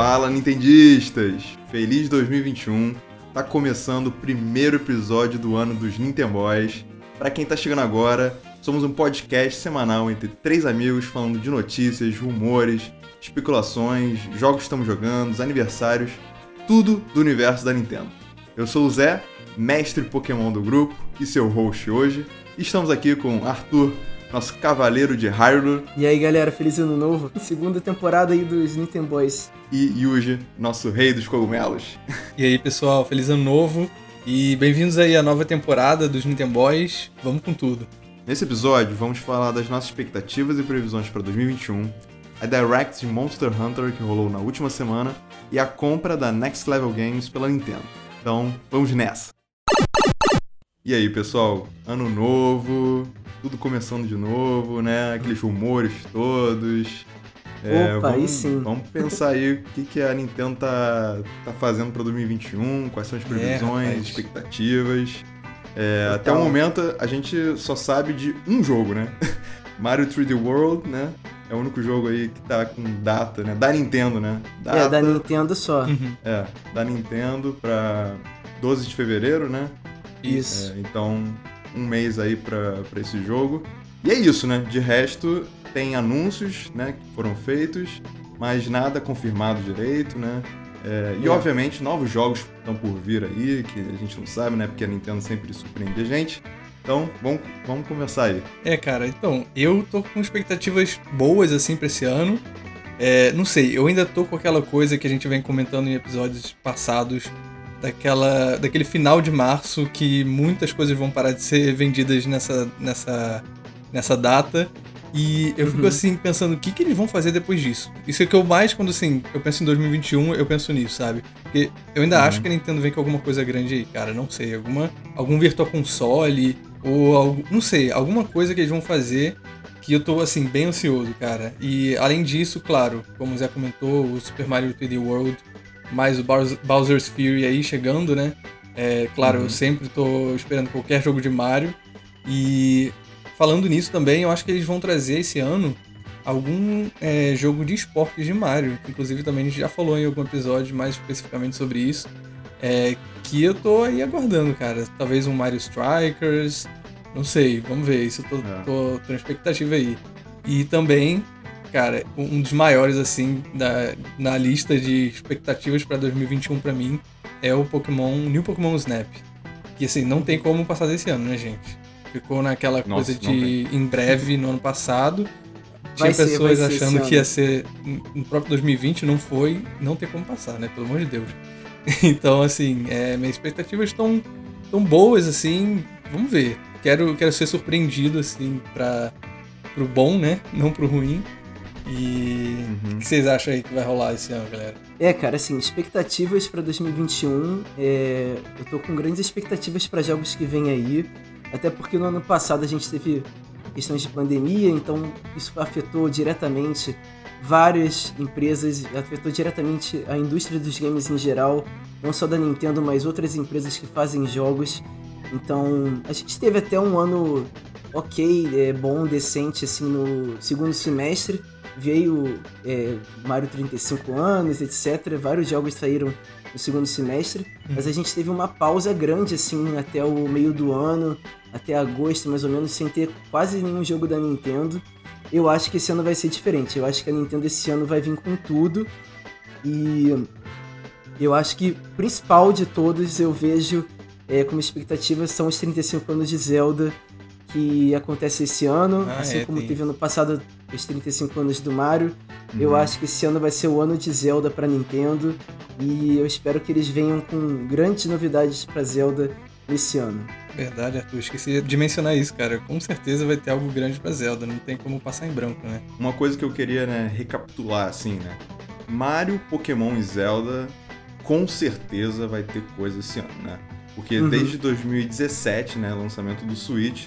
Fala, Nintendistas! Feliz 2021! Tá começando o primeiro episódio do ano dos Nintenboys. Para quem tá chegando agora, somos um podcast semanal entre três amigos falando de notícias, rumores, especulações, jogos que estamos jogando, aniversários, tudo do universo da Nintendo. Eu sou o Zé, mestre Pokémon do grupo e seu host hoje. Estamos aqui com Arthur, nosso cavaleiro de Hyrule. E aí galera, feliz ano novo. Segunda temporada aí dos Nintendo Boys. E Yuji, nosso rei dos cogumelos. E aí pessoal, feliz ano novo. E bem-vindos aí à nova temporada dos Nintendo Boys. Vamos com tudo. Nesse episódio, vamos falar das nossas expectativas e previsões para 2021, a Direct de Monster Hunter que rolou na última semana e a compra da Next Level Games pela Nintendo. Então, vamos nessa! E aí, pessoal? Ano novo, tudo começando de novo, né? Aqueles rumores todos. É, Opa, vamos, aí sim. Vamos pensar aí o que, que a Nintendo tá, tá fazendo para 2021, quais são as previsões, é, expectativas. É, até o momento a gente só sabe de um jogo, né? Mario 3D World, né? É o único jogo aí que tá com data, né? Da Nintendo, né? Data, é, da Nintendo só. Uhum. É, da Nintendo pra 12 de fevereiro, né? Isso. É, então, um mês aí pra, pra esse jogo. E é isso, né? De resto, tem anúncios, né? Que foram feitos, mas nada confirmado direito, né? É, e é. obviamente novos jogos estão por vir aí, que a gente não sabe, né? Porque a Nintendo sempre surpreende a gente. Então, vamos, vamos começar aí. É, cara, então, eu tô com expectativas boas, assim, pra esse ano. É, não sei, eu ainda tô com aquela coisa que a gente vem comentando em episódios passados, daquela, daquele final de março que muitas coisas vão parar de ser vendidas nessa, nessa, nessa data. E eu fico uhum. assim pensando o que, que eles vão fazer depois disso. Isso é que eu mais, quando assim, eu penso em 2021, eu penso nisso, sabe? Porque eu ainda uhum. acho que a Nintendo vem com alguma coisa grande aí, cara. Não sei, alguma, algum Virtual Console, ou não sei, alguma coisa que eles vão fazer que eu tô assim bem ansioso, cara. E além disso, claro, como o Zé comentou, o Super Mario 3D World, mais o Bowser's Fury aí chegando, né? É, claro, uhum. eu sempre tô esperando qualquer jogo de Mario. E falando nisso também, eu acho que eles vão trazer esse ano algum é, jogo de esportes de Mario. Inclusive também a gente já falou em algum episódio mais especificamente sobre isso. É, que eu tô aí aguardando, cara. Talvez um Mario Strikers. Não sei, vamos ver. Isso eu tô, é. tô, tô na expectativa aí. E também, cara, um dos maiores, assim, da, na lista de expectativas para 2021 para mim é o Pokémon, New Pokémon Snap. Que assim, não tem como passar desse ano, né, gente? Ficou naquela Nossa, coisa de em breve no ano passado. Tinha ser, pessoas achando que ia ser no próprio 2020, não foi. Não tem como passar, né? Pelo amor de Deus. Então, assim, é, minhas expectativas estão tão boas, assim. Vamos ver. Quero, quero ser surpreendido, assim, para pro bom, né? Não pro ruim. E uhum. o que vocês acham aí que vai rolar esse ano, galera? É, cara, assim, expectativas para 2021. É... Eu tô com grandes expectativas para jogos que vêm aí. Até porque no ano passado a gente teve questões de pandemia, então isso afetou diretamente várias empresas, afetou diretamente a indústria dos games em geral, não só da Nintendo, mas outras empresas que fazem jogos. Então, a gente teve até um ano ok, é, bom, decente, assim, no segundo semestre. Veio é, Mario 35 anos, etc. Vários jogos saíram no segundo semestre, hum. mas a gente teve uma pausa grande, assim, até o meio do ano, até agosto, mais ou menos, sem ter quase nenhum jogo da Nintendo eu acho que esse ano vai ser diferente. Eu acho que a Nintendo esse ano vai vir com tudo. E eu acho que o principal de todos eu vejo é, como expectativa são os 35 anos de Zelda que acontece esse ano, ah, assim é, como tem. teve ano passado os 35 anos do Mario. Uhum. Eu acho que esse ano vai ser o ano de Zelda para Nintendo e eu espero que eles venham com grandes novidades para Zelda esse ano. Verdade, Arthur. Esqueci de mencionar isso, cara. Com certeza vai ter algo grande pra Zelda. Não tem como passar em branco, né? Uma coisa que eu queria, né, recapitular, assim, né? Mario, Pokémon e Zelda, com certeza vai ter coisa esse ano, né? Porque uhum. desde 2017, né, lançamento do Switch,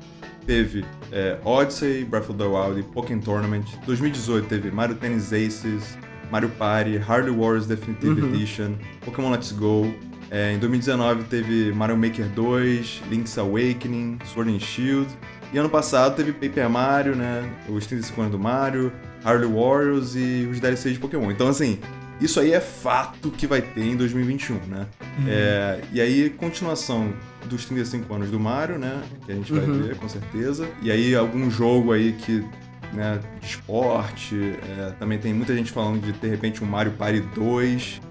teve é, Odyssey, Breath of the Wild e Pokémon Tournament. 2018 teve Mario Tennis Aces, Mario Party, Harley Wars Definitive uhum. Edition, Pokémon Let's Go, é, em 2019 teve Mario Maker 2, Link's Awakening, Sword and Shield. E ano passado teve Paper Mario, né? Os 35 anos do Mario, Harley Warriors e os DLCs de Pokémon. Então, assim, isso aí é fato que vai ter em 2021, né? Uhum. É, e aí, continuação dos 35 anos do Mario, né? Que a gente vai uhum. ver, com certeza. E aí, algum jogo aí que né, de esporte. É, também tem muita gente falando de, de repente, um Mario Party 2,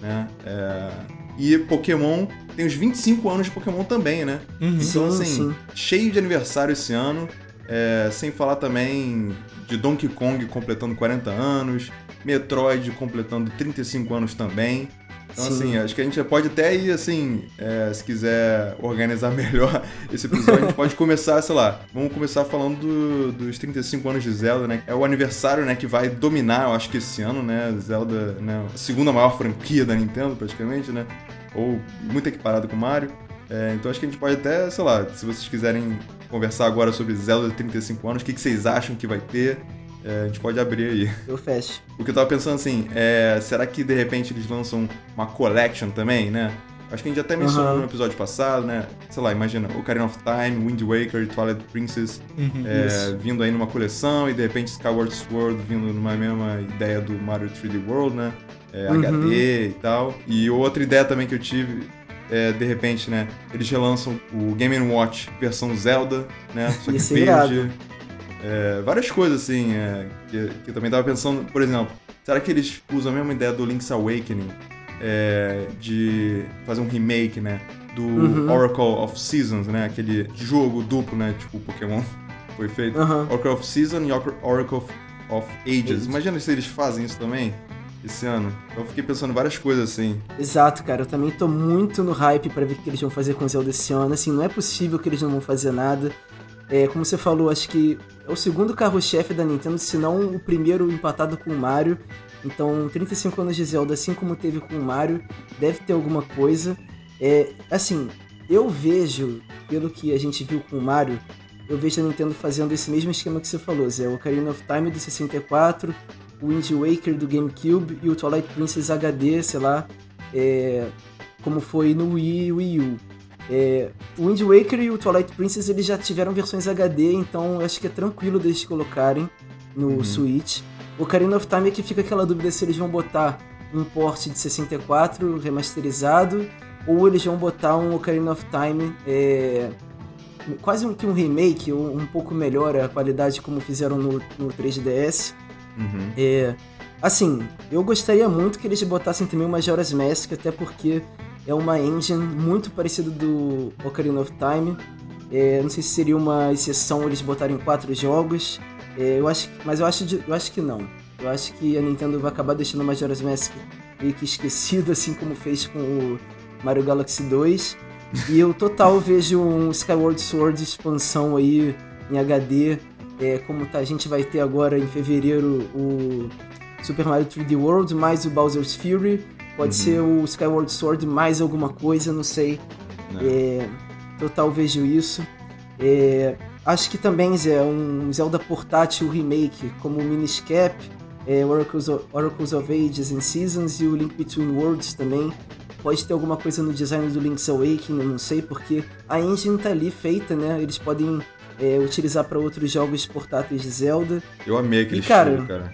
né? É, e Pokémon tem os 25 anos de Pokémon também, né? Uhum. Então, sim, assim, sim. cheio de aniversário esse ano. É, sem falar também de Donkey Kong completando 40 anos, Metroid completando 35 anos também. Então, Sim. assim, acho que a gente pode até ir, assim, é, se quiser organizar melhor esse episódio, a gente pode começar, sei lá, vamos começar falando do, dos 35 anos de Zelda, né? É o aniversário, né, que vai dominar, eu acho que esse ano, né? Zelda, né? A segunda maior franquia da Nintendo, praticamente, né? Ou muito equiparado com Mario. É, então acho que a gente pode até, sei lá, se vocês quiserem conversar agora sobre Zelda de 35 anos, o que, que vocês acham que vai ter? É, a gente pode abrir aí. Eu fecho. O que eu tava pensando assim, é, será que de repente eles lançam uma collection também, né? Acho que a gente até mencionou uhum. no episódio passado, né? Sei lá, imagina, Ocarina of Time, Wind Waker, Twilight Princess uhum, é, vindo aí numa coleção e de repente Skyward Sword vindo numa mesma ideia do Mario 3D World, né? É, uhum. HD e tal. E outra ideia também que eu tive é, de repente, né, eles relançam o Game Watch versão Zelda, né, só que verde. É, várias coisas, assim, é, que, que, eu também tava pensando, por exemplo, será que eles usam a mesma ideia do Link's Awakening, é, de fazer um remake, né, do uhum. Oracle of Seasons, né, aquele jogo duplo, né, tipo Pokémon foi feito, uhum. Oracle of Seasons e Oracle of, of Ages. Imagina se eles fazem isso também esse ano. Então eu fiquei pensando várias coisas assim. Exato, cara. Eu também tô muito no hype para ver o que eles vão fazer com o Zelda esse ano. Assim, não é possível que eles não vão fazer nada. É, como você falou, acho que é o segundo carro-chefe da Nintendo, se não o primeiro empatado com o Mario. Então, 35 anos de Zelda, assim como teve com o Mario, deve ter alguma coisa. É, assim, eu vejo, pelo que a gente viu com o Mario, eu vejo a Nintendo fazendo esse mesmo esquema que você falou, Zé. O Ocarina of Time do 64, o Wind Waker do GameCube e o Twilight Princess HD, sei lá, é, como foi no Wii e Wii U. É, o Wind Waker e o Twilight Princess eles já tiveram versões HD, então acho que é tranquilo deles colocarem no uhum. Switch. O Ocarina of Time é que fica aquela dúvida se eles vão botar um port de 64 remasterizado ou eles vão botar um Ocarina of Time é, quase um, que um remake, um, um pouco melhor a qualidade como fizeram no, no 3DS. Uhum. É, assim, eu gostaria muito que eles botassem também o Majora's Mask, até porque é uma engine muito parecida do Ocarina of Time. É, não sei se seria uma exceção eles botarem quatro jogos, é, eu acho, mas eu acho, eu acho que não. Eu acho que a Nintendo vai acabar deixando o Majora's Mask meio que esquecido, assim como fez com o Mario Galaxy 2. E eu total vejo um Skyward Sword expansão aí em HD é, como tá, a gente vai ter agora em fevereiro o Super Mario 3D World mais o Bowser's Fury. Pode uhum. ser o Skyward Sword mais alguma coisa, não sei. É, total vejo isso. É, acho que também, Zé, um Zelda portátil remake, como o Minish Cap, é, Oracles, of, Oracles of Ages and Seasons e o Link Between Worlds também. Pode ter alguma coisa no design do Link's Awakening, eu não sei, porque a engine tá ali feita, né? Eles podem é, utilizar para outros jogos portáteis de Zelda. Eu amei aquele e, cara, estilo, cara.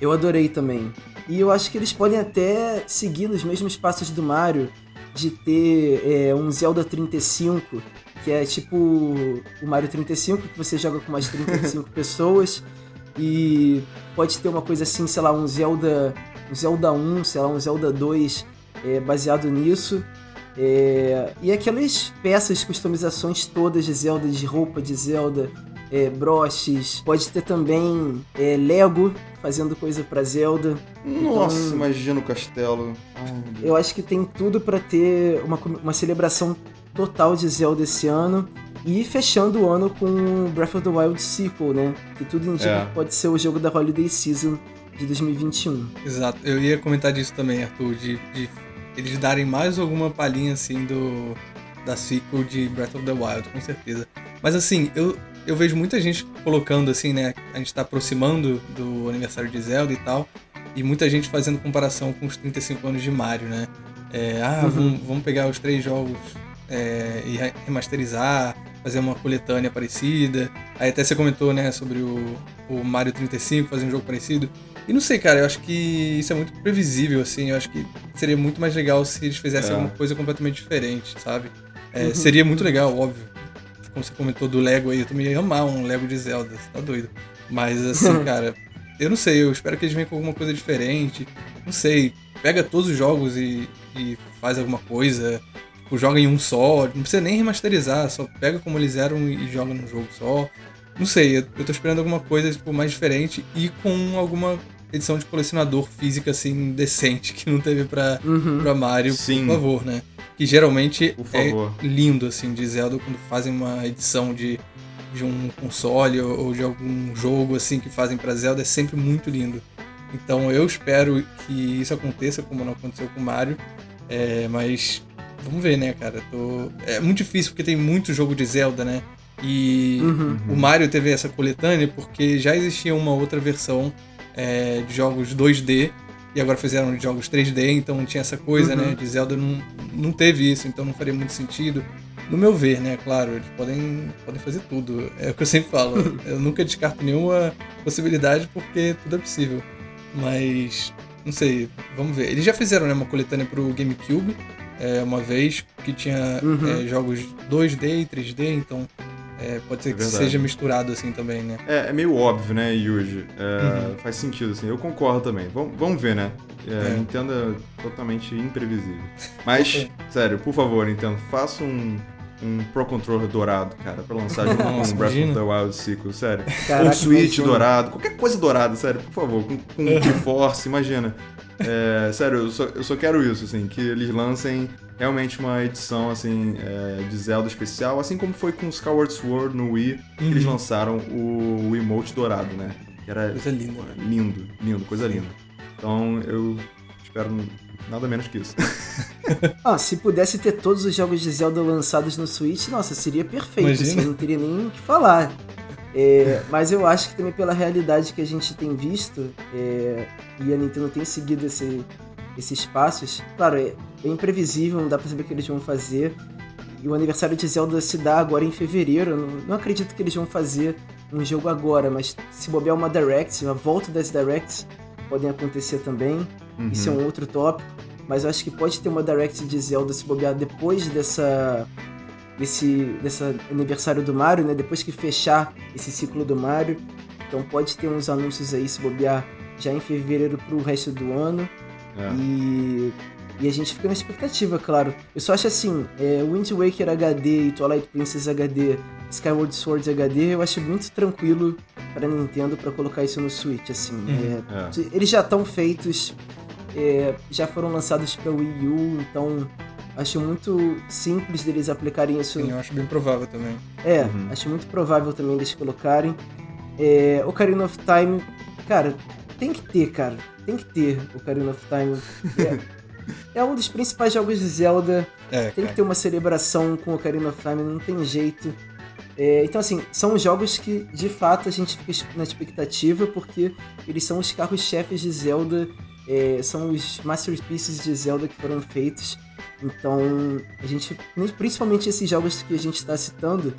Eu adorei também. E eu acho que eles podem até seguir nos mesmos passos do Mario, de ter é, um Zelda 35, que é tipo o Mario 35, que você joga com mais 35 pessoas. E pode ter uma coisa assim, sei lá, um Zelda, um Zelda 1, sei lá, um Zelda 2 é, baseado nisso. É, e aquelas peças, customizações todas de Zelda, de roupa de Zelda, é, broches, pode ter também é, Lego fazendo coisa para Zelda. Nossa, então, imagina o castelo. Ai, eu acho que tem tudo para ter uma, uma celebração total de Zelda esse ano. E fechando o ano com Breath of the Wild Sequel, né? Que tudo indica é. que pode ser o jogo da Holiday Season de 2021. Exato, eu ia comentar disso também, Arthur, de, de eles darem mais alguma palhinha assim do da sequel de Breath of the Wild, com certeza. Mas assim, eu, eu vejo muita gente colocando assim, né? A gente tá aproximando do aniversário de Zelda e tal, e muita gente fazendo comparação com os 35 anos de Mario, né? É, ah, uhum. vamos, vamos, pegar os três jogos é, e remasterizar, fazer uma coletânea parecida. Aí até você comentou, né, sobre o o Mario 35, fazer um jogo parecido. E não sei, cara, eu acho que isso é muito previsível, assim. Eu acho que seria muito mais legal se eles fizessem É. alguma coisa completamente diferente, sabe? É, Uhum. Seria muito legal, óbvio. Como você comentou do Lego aí, eu também ia amar um Lego de Zelda, você tá doido. Mas assim, cara, eu não sei, eu espero que eles venham com alguma coisa diferente. Não sei, pega todos os jogos e, e faz alguma coisa. Tipo, joga em um só, não precisa nem remasterizar, só pega como eles eram e joga num jogo só. Não sei, eu, eu tô esperando alguma coisa tipo, mais diferente e com alguma edição de colecionador física assim decente que não teve pra, Uhum. pra Mario, Sim. por favor, né? Que geralmente é lindo assim de Zelda quando fazem uma edição de, de um console ou, ou de algum jogo assim que fazem pra Zelda é sempre muito lindo. Então eu espero que isso aconteça como não aconteceu com Mario, é, mas vamos ver, né, cara? Tô... É muito difícil porque tem muito jogo de Zelda, né? E Uhum. o Mario teve essa coletânea porque já existia uma outra versão é, de jogos 2D e agora fizeram jogos 3D, então tinha essa coisa, Uhum. né? De Zelda não, não teve isso, então não faria muito sentido. No meu ver, né? Claro, eles podem, podem fazer tudo. É o que eu sempre falo. eu nunca descarto nenhuma possibilidade porque tudo é possível. Mas, não sei, vamos ver. Eles já fizeram né, uma coletânea pro GameCube é, uma vez que tinha Uhum. é, jogos 2D e 3D, então é, pode ser É que seja misturado assim também, né? É, é meio óbvio, né, Yuji? É, Uhum. Faz sentido, assim. Eu concordo também. Vamos, vamos ver, né? É, É. Nintendo é totalmente imprevisível. Mas, sério, por favor, Nintendo, faça um, um Pro Controller dourado, cara, pra lançar junto com Breath imagina. of the Wild Sequel, sério. Caraca, Ou Switch dourado, qualquer coisa dourada, sério, por favor, com, com Triforce, imagina. É, sério, eu só, eu só quero isso, assim, que eles lancem realmente uma edição, assim, é, de Zelda especial, assim como foi com Skyward Sword no Wii, que eles Uhum. lançaram o, o emote dourado, né? Que era Coisa linda. lindo, lindo, coisa linda. Então eu espero nada menos que isso. Ah, se pudesse ter todos os jogos de Zelda lançados no Switch, nossa, seria perfeito. Imagina. Assim, não teria nem o que falar. É, mas eu acho que também pela realidade que a gente tem visto, é, e a Nintendo tem seguido esse- esses passos, claro, é, é imprevisível, não dá pra saber o que eles vão fazer. E o aniversário de Zelda se dá agora em fevereiro. Não, não acredito que eles vão fazer um jogo agora, mas se bobear uma Direct, uma volta das Directs, podem acontecer também. Uhum. Isso é um outro tópico. Mas eu acho que pode ter uma Direct de Zelda se bobear depois dessa. Desse, desse aniversário do Mario, né? Depois que fechar esse ciclo do Mario. Então pode ter uns anúncios aí se bobear já em fevereiro pro resto do ano. É. E, e a gente fica na expectativa, claro. Eu só acho assim, é, Wind Waker HD e Twilight Princess HD, Skyward Sword HD, eu acho muito tranquilo pra Nintendo pra colocar isso no Switch, assim. Uhum. É, É. eles já estão feitos, é, já foram lançados para Wii U, então acho muito simples deles aplicarem isso. Sim, eu acho bem provável também. É, Uhum. acho muito provável também eles colocarem. É, Ocarina of Time, cara, tem que ter, cara. Tem que ter Ocarina of Time. É, é um dos principais jogos de Zelda. É, Tem que ter uma celebração com Ocarina of Time, não tem jeito. É, então, assim, são jogos que de fato a gente fica na expectativa, porque eles são os carros-chefes de Zelda, é, são os masterpieces de Zelda que foram feitos. Então, a gente, principalmente esses jogos que a gente está citando,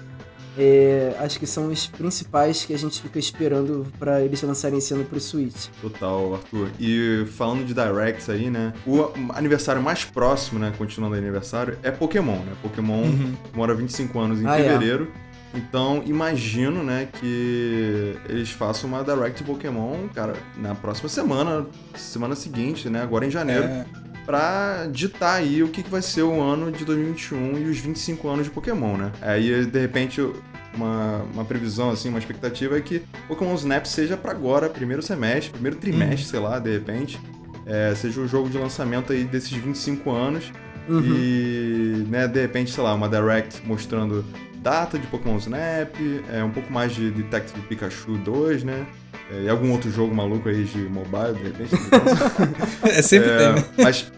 é, acho que são os principais que a gente fica esperando para eles lançarem esse ano pro Switch. Total, Arthur. E falando de Directs aí, né? O aniversário mais próximo, né? Continuando o aniversário, é Pokémon, né? Pokémon Uhum. mora 25 anos em Ah, é. fevereiro. Então, imagino, né, que eles façam uma Direct Pokémon, cara, na próxima semana, semana seguinte, né, agora em janeiro, É, pra ditar aí o que, que vai ser o ano de 2021 e os 25 anos de Pokémon, né? Aí, de repente, uma, uma previsão, assim, uma expectativa é que Pokémon Snap seja pra agora, primeiro semestre, primeiro trimestre, sei lá, de repente, é, seja o jogo de lançamento aí desses 25 anos Uhum. e, né, de repente, sei lá, uma Direct mostrando data de Pokémon Snap, é, um pouco mais de Detective Pikachu 2, né? É, e algum outro jogo maluco aí de mobile, de repente. é sempre É, tem. Mas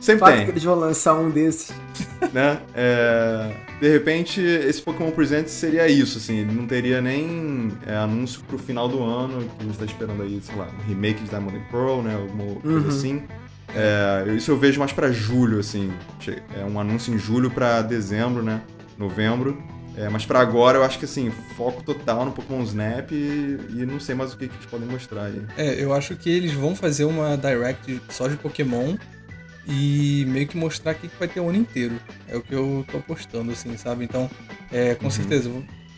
sempre Fato tem que eles vão lançar um desses. né? É, de repente, esse Pokémon Presents seria isso, assim, ele não teria nem é, anúncio pro final do ano, que a gente tá esperando aí, sei lá, um remake de Diamond and Pearl, né? Alguma coisa Uhum. assim. É, isso eu vejo mais pra julho, assim. É um anúncio em julho pra dezembro, né? Novembro. É, mas pra agora eu acho que assim, foco total no Pokémon Snap e, e não sei mais o que, que eles podem mostrar aí. É, eu acho que eles vão fazer uma Direct só de Pokémon e meio que mostrar o que vai ter o ano inteiro. É o que eu tô apostando, assim, sabe? Então, é, com uhum. certeza,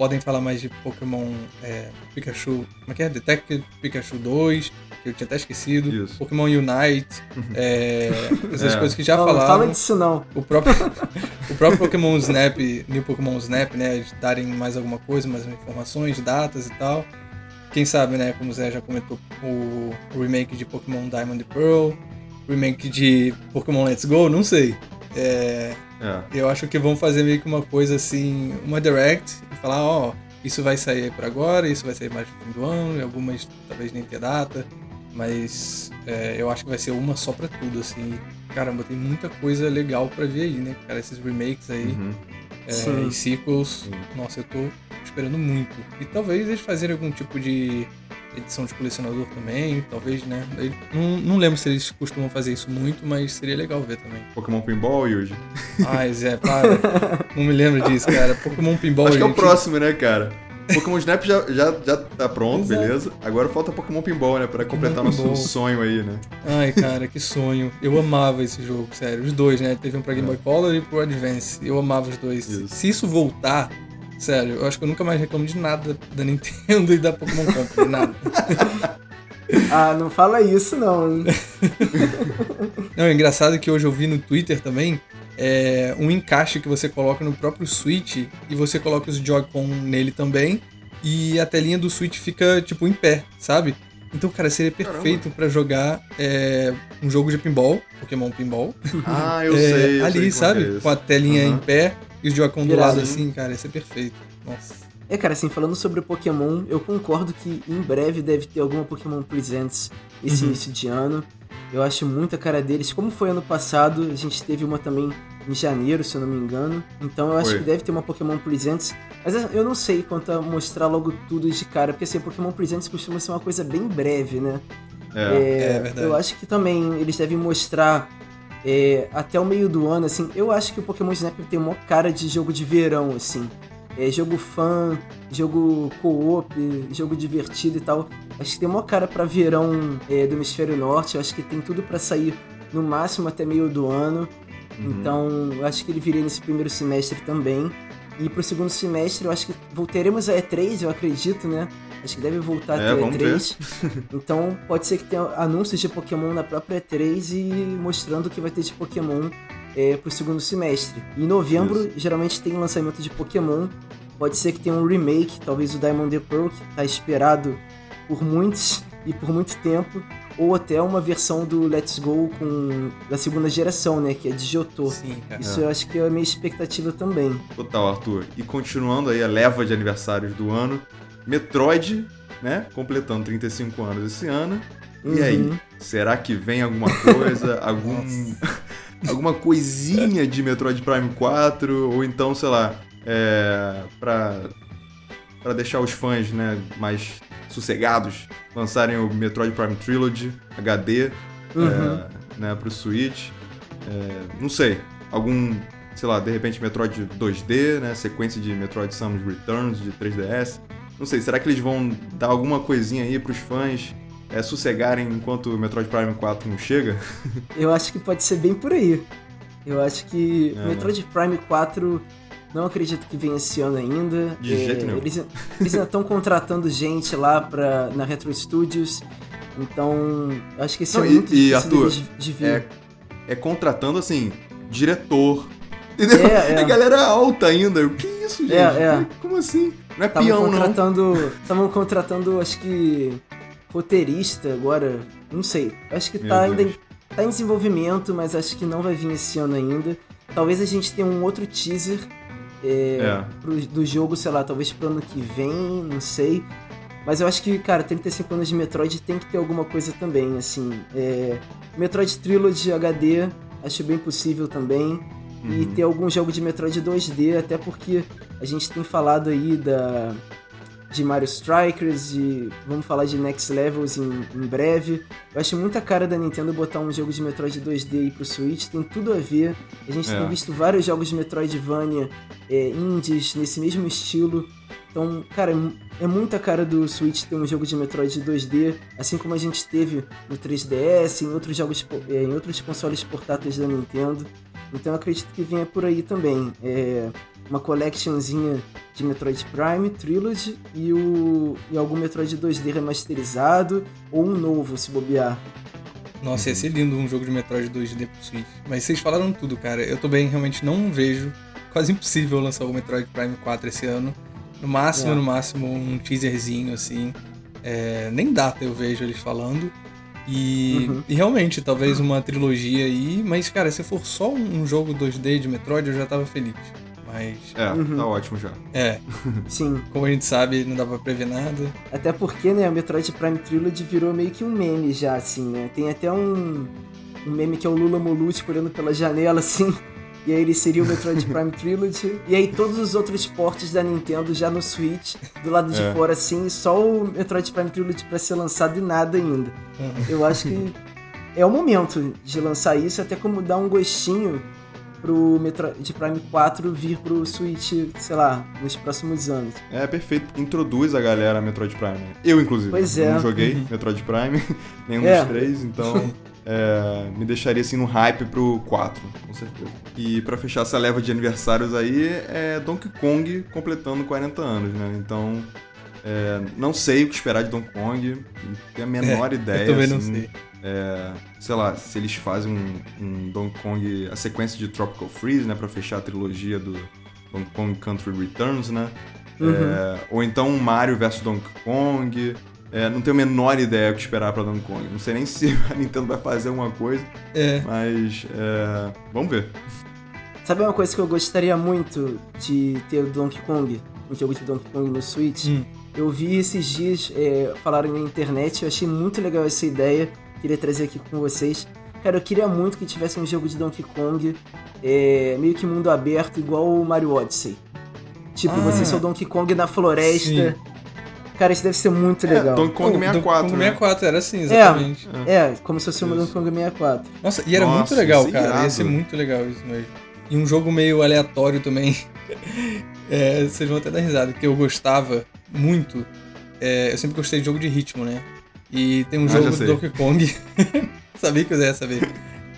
podem falar mais de Pokémon é, Pikachu. Como é que é? Detective Pikachu 2, que eu tinha até esquecido. Isso. Pokémon Unite. Uhum. É, essas é. coisas que já não, falaram. Não fala disso não. O próprio, o próprio Pokémon Snap, New Pokémon Snap, né? De darem mais alguma coisa, mais informações, datas e tal. Quem sabe, né? Como o Zé já comentou, o, remake de Pokémon Diamond e Pearl. Remake de Pokémon Let's Go, não sei. É, é. Eu acho que vão fazer meio que uma coisa assim, uma direct, falar, ó, oh, isso vai sair para agora, isso vai sair mais no fim do ano, e algumas talvez nem ter data, mas é, eu acho que vai ser uma só para tudo, assim. Caramba, tem muita coisa legal para ver aí, né? Cara, esses remakes aí uhum. é, e sequels, Sim. nossa, eu tô esperando muito. E talvez eles fazerem algum tipo de edição de colecionador também, talvez, né? não, não lembro se eles costumam fazer isso muito, mas seria legal ver também. Pokémon Pinball, Yuji? Ai, Zé, para. não me lembro disso, cara. Pokémon Pinball. Acho que é o próximo, né, cara? Pokémon Snap já, já, já tá pronto, Exato. beleza. Agora falta Pokémon Pinball, né? Pra completar Pokémon nosso Pinball. sonho aí, né? Ai, cara, que sonho. Eu amava esse jogo, sério. Os dois, né? Teve um pra Game Boy Color e pro Advance. Eu amava os dois. Isso. Se isso voltar, Sério, eu acho que eu nunca mais reclamo de nada da Nintendo e da Pokémon Company, nada. ah, não fala isso não. não, é engraçado que hoje eu vi no Twitter também é, um encaixe que você coloca no próprio Switch e você coloca os Joy-Con nele também e a telinha do Switch fica tipo em pé, sabe? Então, cara, seria perfeito para jogar é, um jogo de pinball, Pokémon Pinball. Ah, eu é, sei. Eu ali, sei sabe? É Com a telinha uhum. em pé e o Joy-Con do lado assim, cara, ia ser perfeito. Nossa. É, cara, assim, falando sobre o Pokémon, eu concordo que em breve deve ter alguma Pokémon Presents esse uhum. início de ano. Eu acho muita cara deles. Como foi ano passado, a gente teve uma também em janeiro, se eu não me engano. Então eu acho foi. que deve ter uma Pokémon Presents. Mas eu não sei quanto a mostrar logo tudo de cara, porque assim, Pokémon Presents costuma ser uma coisa bem breve, né? É, é, é verdade. Eu acho que também eles devem mostrar é, até o meio do ano, assim, eu acho que o Pokémon Snap tem uma cara de jogo de verão, assim. É, jogo fã, jogo co-op, jogo divertido e tal. Acho que tem uma cara para verão é, do hemisfério norte. Eu acho que tem tudo para sair no máximo até meio do ano. Uhum. Então, eu acho que ele viria nesse primeiro semestre também. E pro segundo semestre, eu acho que voltaremos a E3, eu acredito, né? Acho que deve voltar é, a E3. então, pode ser que tenha anúncios de Pokémon na própria E3 e mostrando o que vai ter de Pokémon é, pro segundo semestre. Em novembro, Isso. geralmente tem lançamento de Pokémon. Pode ser que tenha um remake, talvez o Diamond and Pearl, que tá esperado por muitos e por muito tempo ou até uma versão do Let's Go com da segunda geração, né, que é de Johto. Sim, cara. Isso é. eu acho que é a minha expectativa também. Total, Arthur. E continuando aí a leva de aniversários do ano, Metroid, né, completando 35 anos esse ano. Uhum. E aí, será que vem alguma coisa, algum alguma coisinha de Metroid Prime 4 ou então, sei lá, é, para para deixar os fãs, né, mais sossegados, lançarem o Metroid Prime Trilogy HD uhum. é, né, pro Switch. É, não sei, algum, sei lá, de repente Metroid 2D, né, sequência de Metroid Samus Returns de 3DS. Não sei, será que eles vão dar alguma coisinha aí pros fãs é, sossegarem enquanto o Metroid Prime 4 não chega? Eu acho que pode ser bem por aí. Eu acho que é, Metroid né? Prime 4 não acredito que venha esse ano ainda. De é, jeito nenhum. Eles, eles ainda estão contratando gente lá pra, na Retro Studios. Então, acho que esse não, é muito e, difícil Arthur, de, de vir. É, é, contratando, assim, diretor. Entendeu? É, é. é galera alta ainda. O que é isso, gente? É, é. Como assim? Não é tavam peão, contratando. Estavam contratando, acho que, roteirista agora. Não sei. Acho que tá ainda em, tá em desenvolvimento, mas acho que não vai vir esse ano ainda. Talvez a gente tenha um outro teaser é, é. Pro, do jogo, sei lá, talvez pro ano que vem, não sei. Mas eu acho que, cara, 35 anos de Metroid tem que ter alguma coisa também, assim. É, Metroid Trilogy HD, acho bem possível também. Uhum. E ter algum jogo de Metroid 2D, até porque a gente tem falado aí da, de Mario Strikers, de vamos falar de Next Levels em, em, breve. Eu acho muita cara da Nintendo botar um jogo de Metroid 2D aí pro Switch, tem tudo a ver. A gente é. tem visto vários jogos de Metroidvania é, indies nesse mesmo estilo. Então, cara, é muita cara do Switch ter um jogo de Metroid 2D, assim como a gente teve no 3DS, em outros jogos, é, em outros consoles portáteis da Nintendo. Então eu acredito que venha por aí também. É uma collectionzinha de Metroid Prime, Trilogy e, o, e algum Metroid 2D remasterizado ou um novo, se bobear. Nossa, ia ser lindo um jogo de Metroid 2D pro Switch. Mas vocês falaram tudo, cara. Eu também realmente não vejo. Quase impossível lançar o Metroid Prime 4 esse ano. No máximo, é. no máximo, um teaserzinho assim. É, nem data eu vejo eles falando. E, uhum. e, realmente, talvez uma trilogia aí. Mas, cara, se for só um jogo 2D de Metroid, eu já tava feliz. Mas. É, uhum. tá ótimo já. É. Sim. Como a gente sabe, não dá pra prever nada. Até porque, né, o Metroid Prime Trilogy virou meio que um meme já, assim, né? Tem até um, um meme que é o Lula Molusco olhando pela janela, assim. E aí ele seria o Metroid Prime Trilogy. E aí todos os outros portes da Nintendo já no Switch, do lado de é. fora, assim, só o Metroid Prime Trilogy pra ser lançado e nada ainda. Uhum. Eu acho que é o momento de lançar isso, até como dar um gostinho pro Metroid Prime 4 vir pro Switch, sei lá, nos próximos anos. É perfeito, introduz a galera a Metroid Prime. Eu, inclusive. Pois é. Não joguei uhum. Metroid Prime, nenhum é. dos três, então. É, me deixaria assim no hype pro 4, com certeza. E para fechar essa leva de aniversários aí, é Donkey Kong completando 40 anos, né? Então, é, não sei o que esperar de Donkey Kong, não tenho a menor é, ideia. Eu também assim, não sei. É, sei lá, se eles fazem um, um, Donkey Kong, a sequência de Tropical Freeze, né, para fechar a trilogia do Donkey Kong Country Returns, né? Uhum. É, ou então um Mario vs Donkey Kong. É, não tenho a menor ideia o que esperar pra Donkey Kong. Não sei nem se a Nintendo vai fazer alguma coisa. É. Mas é, vamos ver. Sabe uma coisa que eu gostaria muito de ter o Donkey Kong? Um jogo de Donkey Kong no Switch? Hum. Eu vi esses dias é, falarem na internet, eu achei muito legal essa ideia queria trazer aqui com vocês. Cara, eu queria muito que tivesse um jogo de Donkey Kong é, meio que mundo aberto, igual o Mario Odyssey. Tipo, ah, você o Donkey Kong na floresta. Sim. Cara, isso deve ser muito é, legal. Donkey Kong 64. Donkey Kong 64 né? era assim, exatamente. É, é, como se fosse um Donkey Kong 64. Nossa, e era Nossa, muito legal, cara. Ia ser muito legal isso mesmo. E um jogo meio aleatório também. é, vocês vão até dar risada, que eu gostava muito. É, eu sempre gostei de jogo de ritmo, né? E tem um ah, jogo do Donkey Kong. Sabia que eu ia saber.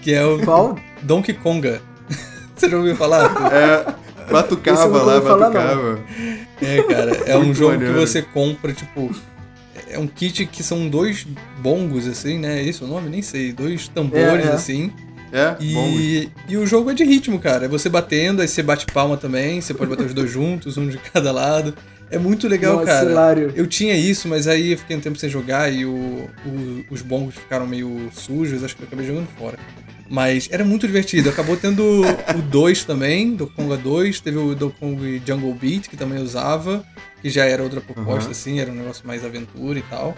Que é o. Qual? Donkey Konga. Você já ouviu falar? É. Batucava lá, batucava. É, cara, é um jogo maneiro. que você compra, tipo. É um kit que são dois bongos, assim, né? É esse o nome? Nem sei. Dois tambores, é, é. assim. É, e, e o jogo é de ritmo, cara. É você batendo, aí você bate palma também. Você pode bater os dois juntos, um de cada lado. É muito legal, Nossa, cara. Hilário. Eu tinha isso, mas aí eu fiquei um tempo sem jogar e o, o, os bongos ficaram meio sujos, acho que eu acabei jogando fora. Mas era muito divertido. Acabou tendo o 2 também, do Konga 2. Teve o do Kong Jungle Beat, que também usava, que já era outra proposta, uhum. assim, era um negócio mais aventura e tal.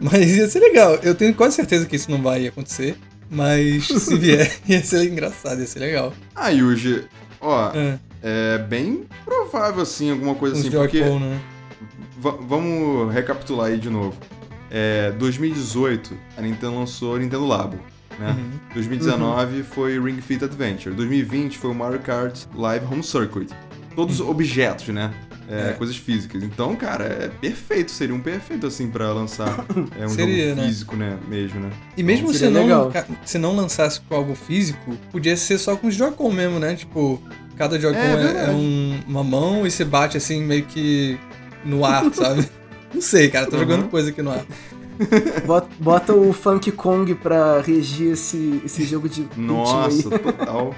Mas ia ser legal. Eu tenho quase certeza que isso não vai acontecer. Mas se vier, ia ser engraçado, ia ser legal. Ah, Yuji, ó, é é bem provável, assim, alguma coisa Uns assim. Porque. né? vamos recapitular aí de novo. É, 2018, a Nintendo lançou o Nintendo Labo. Né? Uhum. 2019 uhum. foi Ring Fit Adventure. 2020 foi o Mario Kart Live Home Circuit. Todos uhum. objetos, né? É, é. Coisas físicas. Então, cara, é perfeito. Seria um perfeito, assim, para lançar é, um seria, jogo né? físico, né? né? Mesmo, né? E mesmo então, se, não, se não lançasse com algo físico, podia ser só com os Joy-Con mesmo, né? Tipo, Cada Joy-Con é, é, é um, uma mão e você bate assim meio que no ar, sabe? Não sei, cara, tô uhum. jogando coisa aqui no ar. Bota, bota, o Funk Kong pra regir esse, esse jogo de Nossa, total.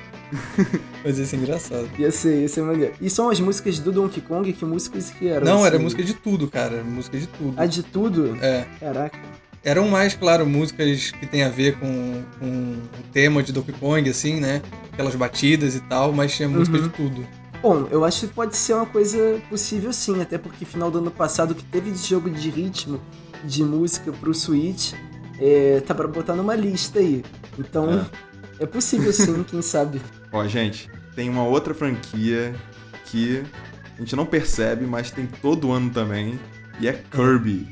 Mas ia ser engraçado. Ia ser, ia ser maneiro. E são as músicas do Donkey Kong? Que músicas que eram? Não, assim? era música de tudo, cara. Música de tudo. Ah, de tudo? É. Caraca. Eram mais, claro, músicas que tem a ver com, com o tema de Donkey Kong, assim, né? Aquelas batidas e tal, mas tinha música uhum. de tudo. Bom, eu acho que pode ser uma coisa possível sim, até porque final do ano passado que teve de jogo de ritmo de música pro Switch, é, tá pra botar numa lista aí. Então, é, é possível sim, quem sabe. Ó, gente, tem uma outra franquia que a gente não percebe, mas tem todo ano também, e é Kirby.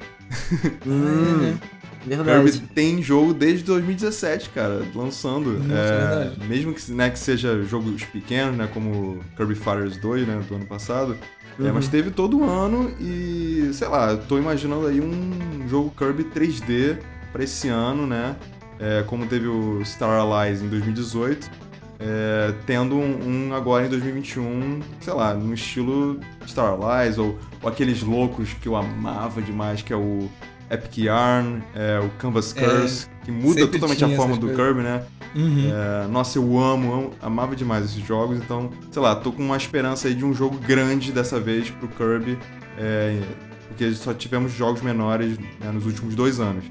Hum, verdade. Kirby tem jogo desde 2017, cara, lançando. Nossa, É, verdade. mesmo que, né, que seja jogos pequenos, né, como Kirby Fighters 2, né, do ano passado. É, Uhum. mas teve todo ano e, sei lá, eu tô imaginando aí um jogo Kirby 3D pra esse ano, né? É, como teve o Star Allies em 2018, é, tendo um, um agora em 2021, sei lá, no estilo Star Allies ou, ou aqueles loucos que eu amava demais, que é o Epic Yarn, é, o Canvas É, Curse, que muda totalmente a forma do coisas. Kirby, né? Uhum. É, nossa, eu amo, amo, amava demais esses jogos, então, sei lá, tô com uma esperança aí de um jogo grande dessa vez pro Kirby, é, porque só tivemos jogos menores né, nos últimos dois anos.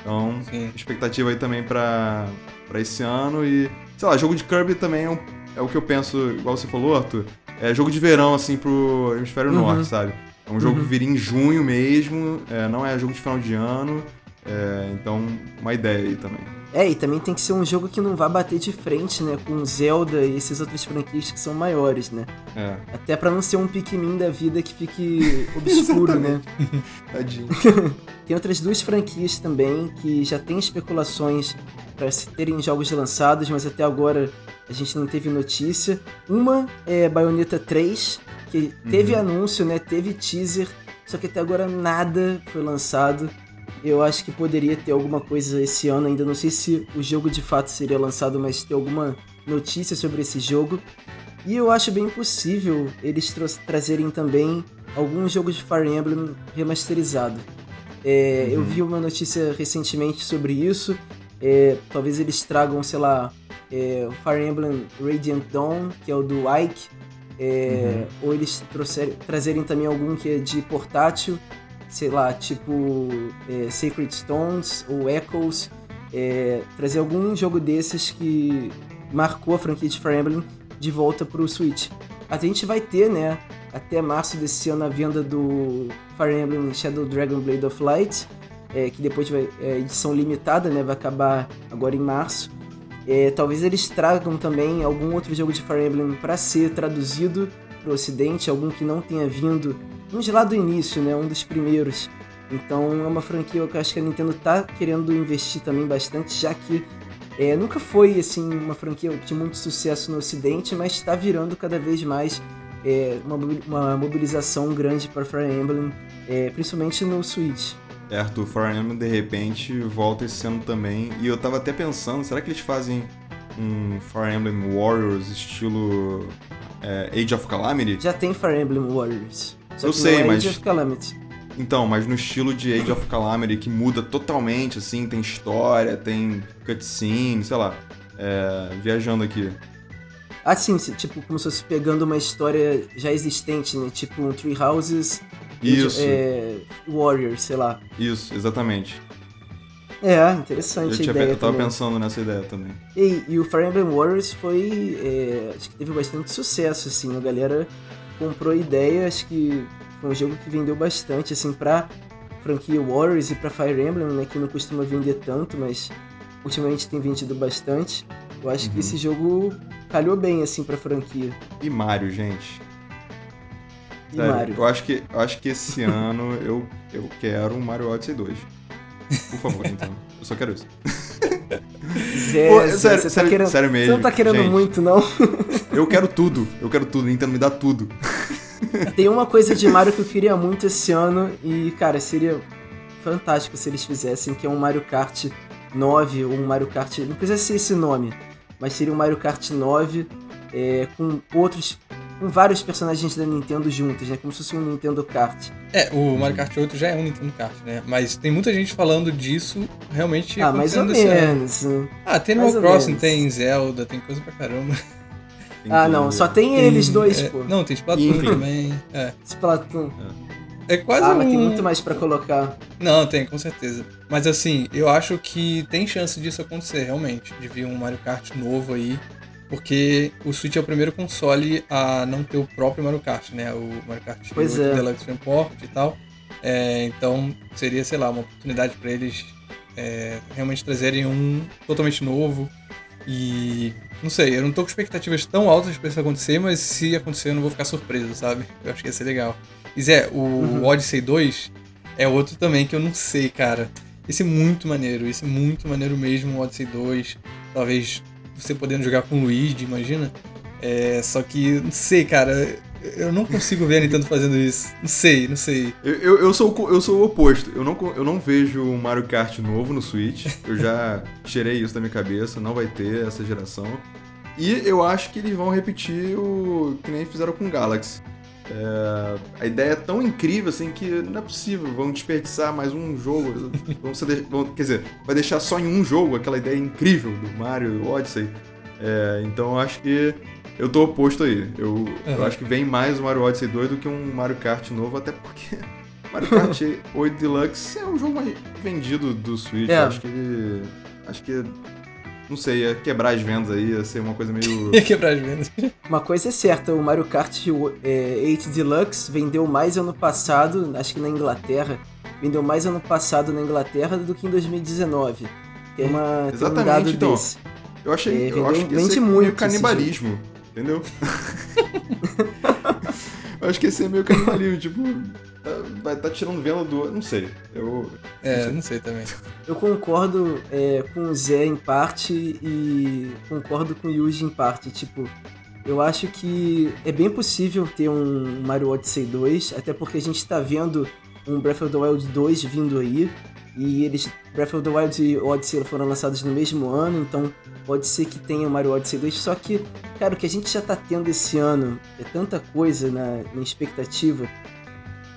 Então, Sim. expectativa aí também pra, pra esse ano e, sei lá, jogo de Kirby também é, um- é o que eu penso, igual você falou, Arthur, é jogo de verão, assim, pro hemisfério Uhum. norte, sabe? É um jogo Uhum. que viria em junho mesmo, é, não é jogo de final de ano, é, então, uma ideia aí também. É, e também tem que ser um jogo que não vá bater de frente, né, com Zelda e esses outros franquias que são maiores, né? É, Até pra não ser um Pikmin da vida que fique obscuro, né? tadinho. Tem outras duas franquias também que já tem especulações para se terem jogos lançados, mas até agora a gente não teve notícia. Uma é Bayonetta 3, que teve anúncio, né? Teve teaser, só que até agora nada foi lançado. Eu acho que poderia ter alguma coisa esse ano ainda. Não sei se o jogo de fato seria lançado, mas ter alguma notícia sobre esse jogo. E eu acho bem possível eles tra- trazerem também algum jogo de Fire Emblem remasterizado. É, Eu Uhum. vi uma notícia recentemente sobre isso. É, talvez eles tragam, sei lá, é, Fire Emblem Radiant Dawn, que é o do Ike. É, Ou eles trouxerem- trazerem também algum que é de portátil, sei lá, tipo é, Sacred Stones ou Echoes. É, trazer algum jogo desses que marcou a franquia de Fire Emblem de volta pro Switch. A gente vai ter, né, até março desse ano a venda do Fire Emblem Shadow Dragon Blade of Light, é, que depois vai é edição limitada, né, vai acabar agora em março. É, talvez eles tragam também algum outro jogo de Fire Emblem para ser traduzido para o Ocidente, algum que não tenha vindo, um de lá do início, né, um dos primeiros. Então é uma franquia que eu acho que a Nintendo tá querendo investir também bastante, já que é, nunca foi assim uma franquia de muito sucesso no Ocidente, mas está virando cada vez mais é, uma, uma mobilização grande para Fire Emblem, é, principalmente no Switch. É, Arthur, Fire Emblem de repente volta esse ano também. E eu tava até pensando, será que eles fazem um Fire Emblem Warriors estilo é, Age of Calamity? Já tem Fire Emblem Warriors. Só Eu que sei, não é mas- Age of Calamity. Então, mas no estilo de Age of Calamity, que muda totalmente, assim, tem história, tem cutscene, sei lá. É, viajando aqui. Ah, sim, tipo, como se fosse pegando uma história já existente, né? Tipo um Three Houses Isso, é, Warriors, sei lá. isso, exatamente. É, Eu, interessante a tinha, ideia eu tava também. pensando nessa ideia também. E, e o Fire Emblem Warriors foi. é, acho que teve bastante sucesso, assim. A galera comprou a ideia, acho que foi um jogo que vendeu bastante, assim, pra franquia Warriors e pra Fire Emblem, né? Que não costuma vender tanto, mas ultimamente tem vendido bastante. Eu acho que Uhum. esse jogo calhou bem, assim, pra franquia. E Mario, gente. E Sério, Mario. Eu acho que, eu acho que esse ano eu, eu quero um Mario Odyssey 2. Por favor, então. Eu só quero isso. Zé, Pô, Zé, sério, você, sério, tá querendo, sério você mesmo. não tá querendo gente. muito, não? Eu quero tudo. Eu quero tudo. Nintendo me dá tudo. Tem uma coisa de Mario que eu queria muito esse ano e, cara, seria fantástico se eles fizessem, que é um Mario Kart 9 ou um Mario Kart. Não precisa ser esse nome, mas seria um Mario Kart 9 é, com outros. Com vários personagens da Nintendo juntos, né? Como se fosse um Nintendo Kart. É, o Mario Kart 8 já é um Nintendo Kart, né? Mas tem muita gente falando disso realmente ah, mais ou ano. menos. Ah, tem mais Animal Crossing, menos. tem Zelda, tem coisa pra caramba. Ah, não, só tem Tem- eles dois, é, pô. Não, tem Splatoon Enfim. também. É. Splatoon. É quase Ah, mas tem um- muito mais pra colocar. Não, tem, com certeza. Mas assim, eu acho que tem chance disso acontecer, realmente. De vir um Mario Kart novo aí. Porque o Switch é o primeiro console a não ter o próprio Mario Kart, né? O Mario Kart Pois 8 é. Deluxe Import e tal. É, então seria, sei lá, uma oportunidade para eles é, realmente trazerem um totalmente novo. E não sei, eu não tô com expectativas tão altas pra isso acontecer, mas se acontecer eu não vou ficar surpreso, sabe? Eu acho que ia ser legal. E Zé, o Uhum. Odyssey 2, é outro também que eu não sei, cara. Esse é muito maneiro, esse é muito maneiro mesmo, o Odyssey 2. Talvez você podendo jogar com o Luigi, imagina. É, só que, não sei, cara. Eu não consigo ver a Nintendo fazendo isso. Não sei, não sei. Eu, eu, eu, sou, eu sou o oposto. Eu não, eu não vejo um Mario Kart novo no Switch. Eu já tirei isso da minha cabeça. Não vai ter essa geração. E eu acho que eles vão repetir o que nem fizeram com o Galaxy. É, a ideia é tão incrível assim que não é possível. Vão desperdiçar mais um jogo. Vão, vão, quer dizer, vai deixar só em um jogo aquela ideia incrível do Mario Odyssey. É, então eu acho que eu tô oposto aí. Eu, uhum. eu acho que vem mais o Mario Odyssey 2 do que um Mario Kart novo, até porque Mario Kart 8 Deluxe é o jogo mais vendido do Switch. É. Acho que Acho que. Não sei, ia quebrar as vendas aí, ia ser uma coisa meio. ia quebrar as vendas. Uma coisa é certa, o Mario Kart 8 é, Deluxe vendeu mais ano passado, acho que na Inglaterra, vendeu mais ano passado na Inglaterra do que em 2019. Tem uma. Exatamente, tem um dado então. Desse. Eu achei. É, eu acho que vende muito meio canibalismo. Entendeu? eu acho que esse é meio canibalismo, tipo, tá, vai tá tirando venda do. Não sei. Eu. É, não sei, não sei também. Eu concordo é, com o Zé em parte e concordo com o Yuji em parte. Tipo, eu acho que é bem possível ter um Mario Odyssey 2, até porque a gente tá vendo um Breath of the Wild 2 vindo aí. E eles, Breath of the Wild e Odyssey foram lançados no mesmo ano, então pode ser que tenha o Mario Odyssey 2. Só que, cara, o que a gente já tá tendo esse ano é tanta coisa na, na expectativa.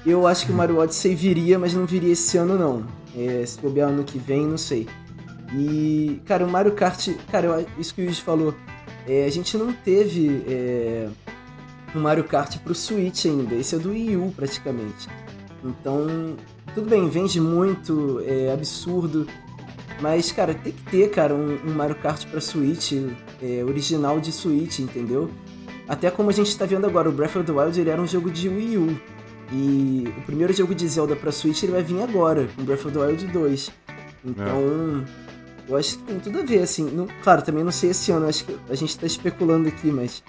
Eu acho que o Mario Odyssey viria, mas não viria esse ano não. É, se bobear ano que vem, não sei. E, cara, o Mario Kart, cara, isso que o Yuji falou, é, a gente não teve é, um Mario Kart pro Switch ainda. Esse é do Wii U praticamente. Então, tudo bem, vende muito, é absurdo. Mas, cara, tem que ter, cara, um, um Mario Kart pra Switch, é, original de Switch, entendeu? Até como a gente tá vendo agora, o Breath of the Wild ele era um jogo de Wii U. E o primeiro jogo de Zelda pra Switch ele vai vir agora, com Breath of the Wild 2. Então, é. eu acho que tem tudo a ver, assim. Não, claro, também não sei esse ano, acho que a gente tá especulando aqui, mas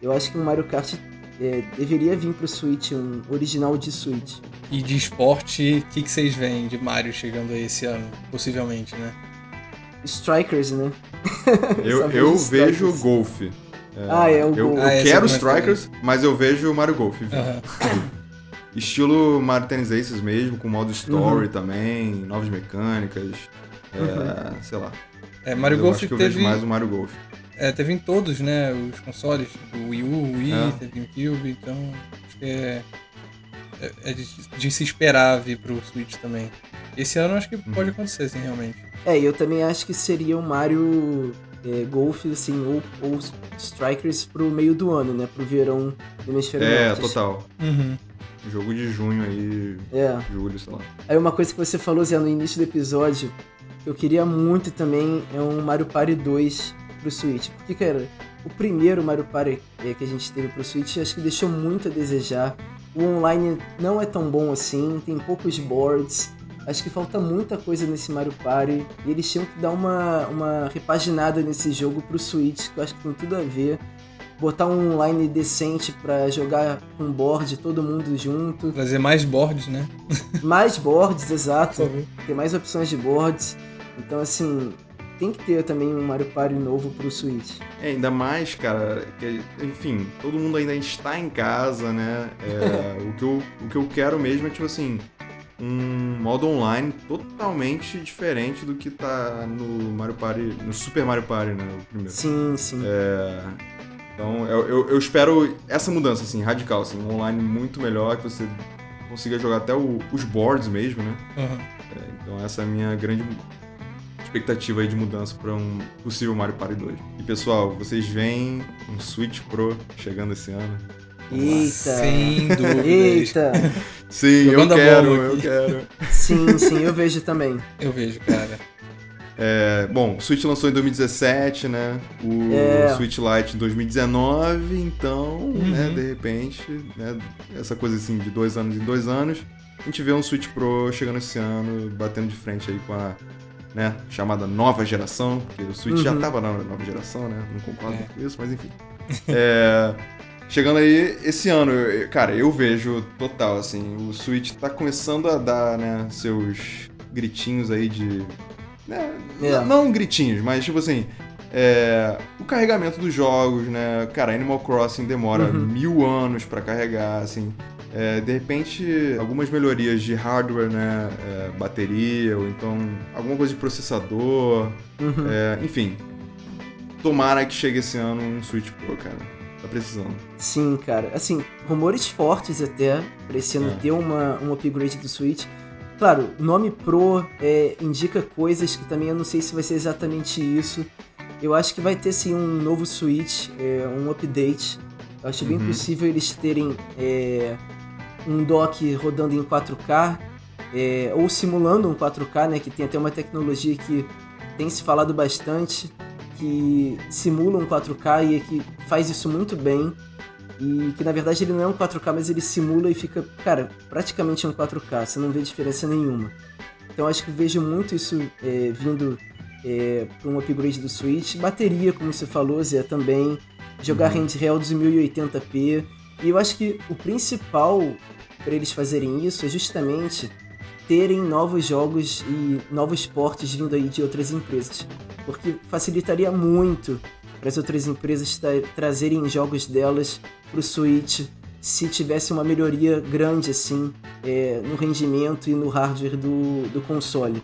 eu acho que um Mario Kart é, deveria vir pro Switch, um original de Switch. E de esporte, o que, que vocês veem de Mario chegando aí esse ano, possivelmente, né? Strikers, né? Eu, eu vejo golfe. É, ah, é o Eu, eu ah, quero Strikers, mas eu vejo Mario Golf. Estilo Mario Tennis Aces mesmo, com modo story uhum. também, novas mecânicas, é, uhum. sei lá. É, Mario Golf acho que teve... eu vejo mais o Mario Golf. É, teve em todos, né, os consoles, o Wii U, o Wii, é. teve GameCube, então acho que é é, é de, de, se esperar vir pro Switch também. Esse ano acho que uhum. pode acontecer, sim, realmente. É, eu também acho que seria o Mario é, Golf, assim, ou, ou Strikers pro meio do ano, né? Pro verão do hemisfério É, norte. total. Uhum. Jogo de junho aí, é. julho, sei lá. Aí uma coisa que você falou, Zé, no início do episódio, que eu queria muito também é um Mario Party 2 pro Switch. Porque, cara, o primeiro Mario Party é, que a gente teve pro Switch acho que deixou muito a desejar. O online não é tão bom assim, tem poucos boards. Acho que falta muita coisa nesse Mario Party. E eles tinham que dar uma, uma repaginada nesse jogo pro Switch, que eu acho que tem tudo a ver. Botar um online decente para jogar com board, todo mundo junto. Trazer mais boards, né? mais boards, exato. Ter mais opções de boards. Então, assim, tem que ter também um Mario Party novo pro Switch. É, ainda mais, cara, que, enfim, todo mundo ainda está em casa, né? É, o, que eu, o que eu quero mesmo é, tipo assim, um modo online totalmente diferente do que tá no Mario Party, no Super Mario Party, né? O primeiro. Sim, sim. É, então, eu, eu, eu, espero essa mudança, assim, radical, assim, um online muito melhor, que você consiga jogar até o, os boards mesmo, né? Uhum. É, então, essa é a minha grande expectativa aí de mudança para um possível Mario Party 2. E pessoal, vocês veem um Switch Pro chegando esse ano? Eita! Sem dúvida. Eita! Sim, eu quero, eu quero. Sim, sim, eu vejo também. Eu vejo, cara. É, bom, o Switch lançou em 2017, né? O é. Switch Lite em 2019, então, uhum. né, de repente, né, essa coisa assim de dois anos em dois anos, a gente vê um Switch Pro chegando esse ano, batendo de frente aí com a né, chamada nova geração, porque o Switch uhum. já estava na nova geração, né? Não concordo é. com isso, mas enfim. É, chegando aí esse ano, eu- cara, eu vejo total, assim, o Switch tá começando a dar, né, seus gritinhos aí de. Né, É. n- Não gritinhos, mas tipo assim. é, o carregamento dos jogos, né? Cara, Animal Crossing demora Uhum. mil anos pra carregar, assim. É, de repente, algumas melhorias de hardware, né? é, bateria, ou então alguma coisa de processador. Uhum. é, enfim. Tomara que chegue esse ano um Switch Pro, cara. Tá precisando. Sim, cara. Assim, rumores fortes até pra esse ano É. ter uma, um upgrade do Switch. Claro, nome Pro é, indica coisas que também eu não sei se vai ser exatamente isso. Eu acho que vai ter sim um novo Switch, é, um update. Eu acho bem Uhum. possível eles terem é, um dock rodando em 4K, é, ou simulando um 4K, né? Que tem até uma tecnologia que tem se falado bastante, que simula um 4K e é que faz isso muito bem. E que na verdade ele não é um 4K, mas ele simula e fica, cara, praticamente um 4K, você não vê diferença nenhuma. Então acho que vejo muito isso é, vindo é, para um upgrade do Switch. Bateria, como você falou, Zé, também. Jogar Uhum. handhelds em 1080p. E eu acho que o principal para eles fazerem isso é justamente terem novos jogos e novos portes vindo aí de outras empresas. Porque facilitaria muito para as outras empresas tra- trazerem jogos delas para o Switch se tivesse uma melhoria grande assim é, no rendimento e no hardware do, do console.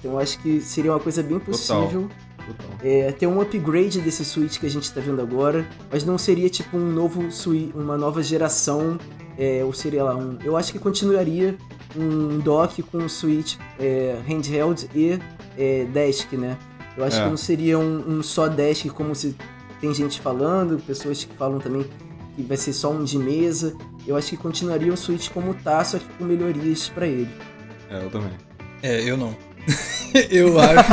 Então eu acho que seria uma coisa bem possível Total. é, ter um upgrade desse Switch que a gente está vendo agora, mas não seria tipo um novo Switch, uma nova geração, é, ou seria lá um. Eu acho que continuaria um dock com um Switch é, handheld e é, desk, né? Eu acho É. que não seria um, um só desk como se tem gente falando, pessoas que falam também que vai ser só um de mesa. Eu acho que continuaria o Switch como tá, só que com melhorias para ele. É, eu também. É, eu não. eu acho.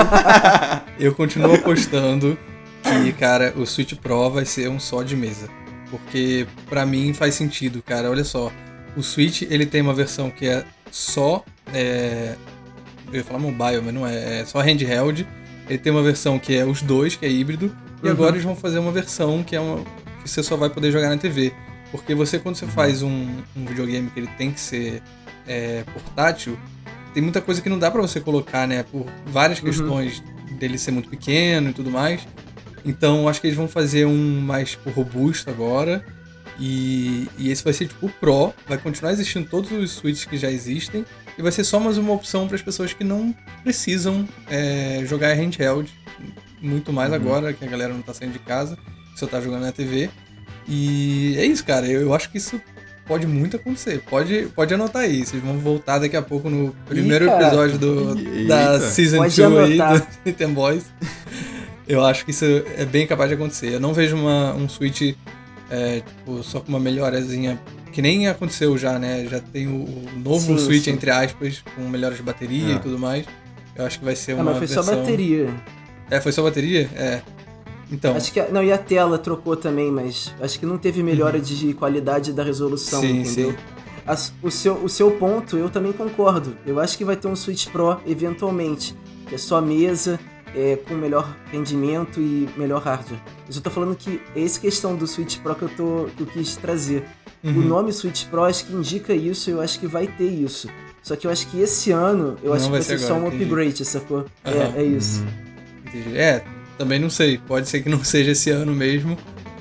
eu continuo apostando que, cara, o Switch Pro vai ser um só de mesa. Porque pra mim faz sentido, cara. Olha só. O Switch ele tem uma versão que é só. É... Eu ia falar mobile, mas não é. É só handheld. Ele tem uma versão que é os dois, que é híbrido. E Uhum. agora eles vão fazer uma versão que é uma. que você só vai poder jogar na TV. Porque você, quando você faz um, um videogame que ele tem que ser é, portátil, tem muita coisa que não dá pra você colocar, né? Por várias Uhum. questões dele ser muito pequeno e tudo mais. Então acho que eles vão fazer um mais tipo, robusto agora. E, e esse vai ser tipo o Pro. Vai continuar existindo todos os Switches que já existem. E vai ser só mais uma opção para as pessoas que não precisam é, jogar handheld. Muito mais Uhum. agora que a galera não tá saindo de casa, só tá jogando na TV. E é isso, cara. Eu, eu acho que isso pode muito acontecer. Pode, pode anotar aí. Vocês vão voltar daqui a pouco no primeiro episódio do, Eita. da Season Pode 2 aí do Nintendo Boys. Eu acho que isso é bem capaz de acontecer. Eu não vejo uma, um Switch é, tipo, só com uma melhorazinha. Que nem aconteceu já, né? Já tem o, o novo Sim, Switch, sim. entre aspas, com melhoras de bateria É. e tudo mais. Eu acho que vai ser Ah, uma mas foi versão... só bateria. É, foi só bateria? É. Então, Acho que a- não, e a tela trocou também, mas acho que não teve melhora de qualidade da resolução, Sim, entendeu? sim. As- o, seu, o seu ponto, eu também concordo. Eu acho que vai ter um Switch Pro eventualmente, que é só mesa, é, com melhor rendimento e melhor hardware. Eu tô falando que é essa questão do Switch Pro que eu, tô, que eu quis trazer. O uhum. nome Switch Pro acho que indica isso, eu acho que vai ter isso. Só que eu acho que esse ano, eu Não acho que vai ser ser só um agora, entendi. upgrade, sacou? Aham. É, é isso. Uhum. Entendi. É, também não sei. Pode ser que não seja esse ano mesmo.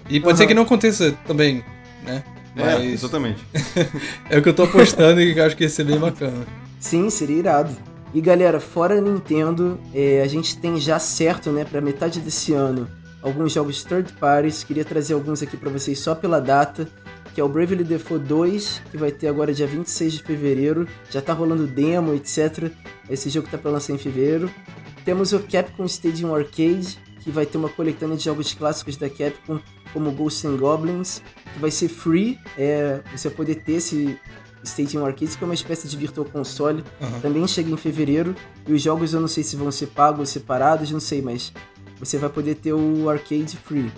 E pode ser Aham. que não aconteça também, né? É, Mas exatamente. é o que eu tô apostando e que eu acho que ia ser bem bacana. Sim, seria irado. E galera, fora Nintendo, é, a gente tem já certo, né, pra metade desse ano, alguns jogos third parties. Queria trazer alguns aqui pra vocês só pela data, que é o Bravely Default 2, que vai ter agora dia 26 de fevereiro. Já tá rolando demo, etc. Esse jogo tá pra lançar em fevereiro. Temos o Capcom Stadium Arcade, que vai ter uma coletânea de jogos clássicos da Capcom, como Ghosts and Goblins, que vai ser free. É, você vai poder ter esse Stadium Arcade, que é uma espécie de virtual console. Aham. Também chega em fevereiro. E os jogos eu não sei se vão ser pagos ou separados, não sei, mas você vai poder ter o arcade free.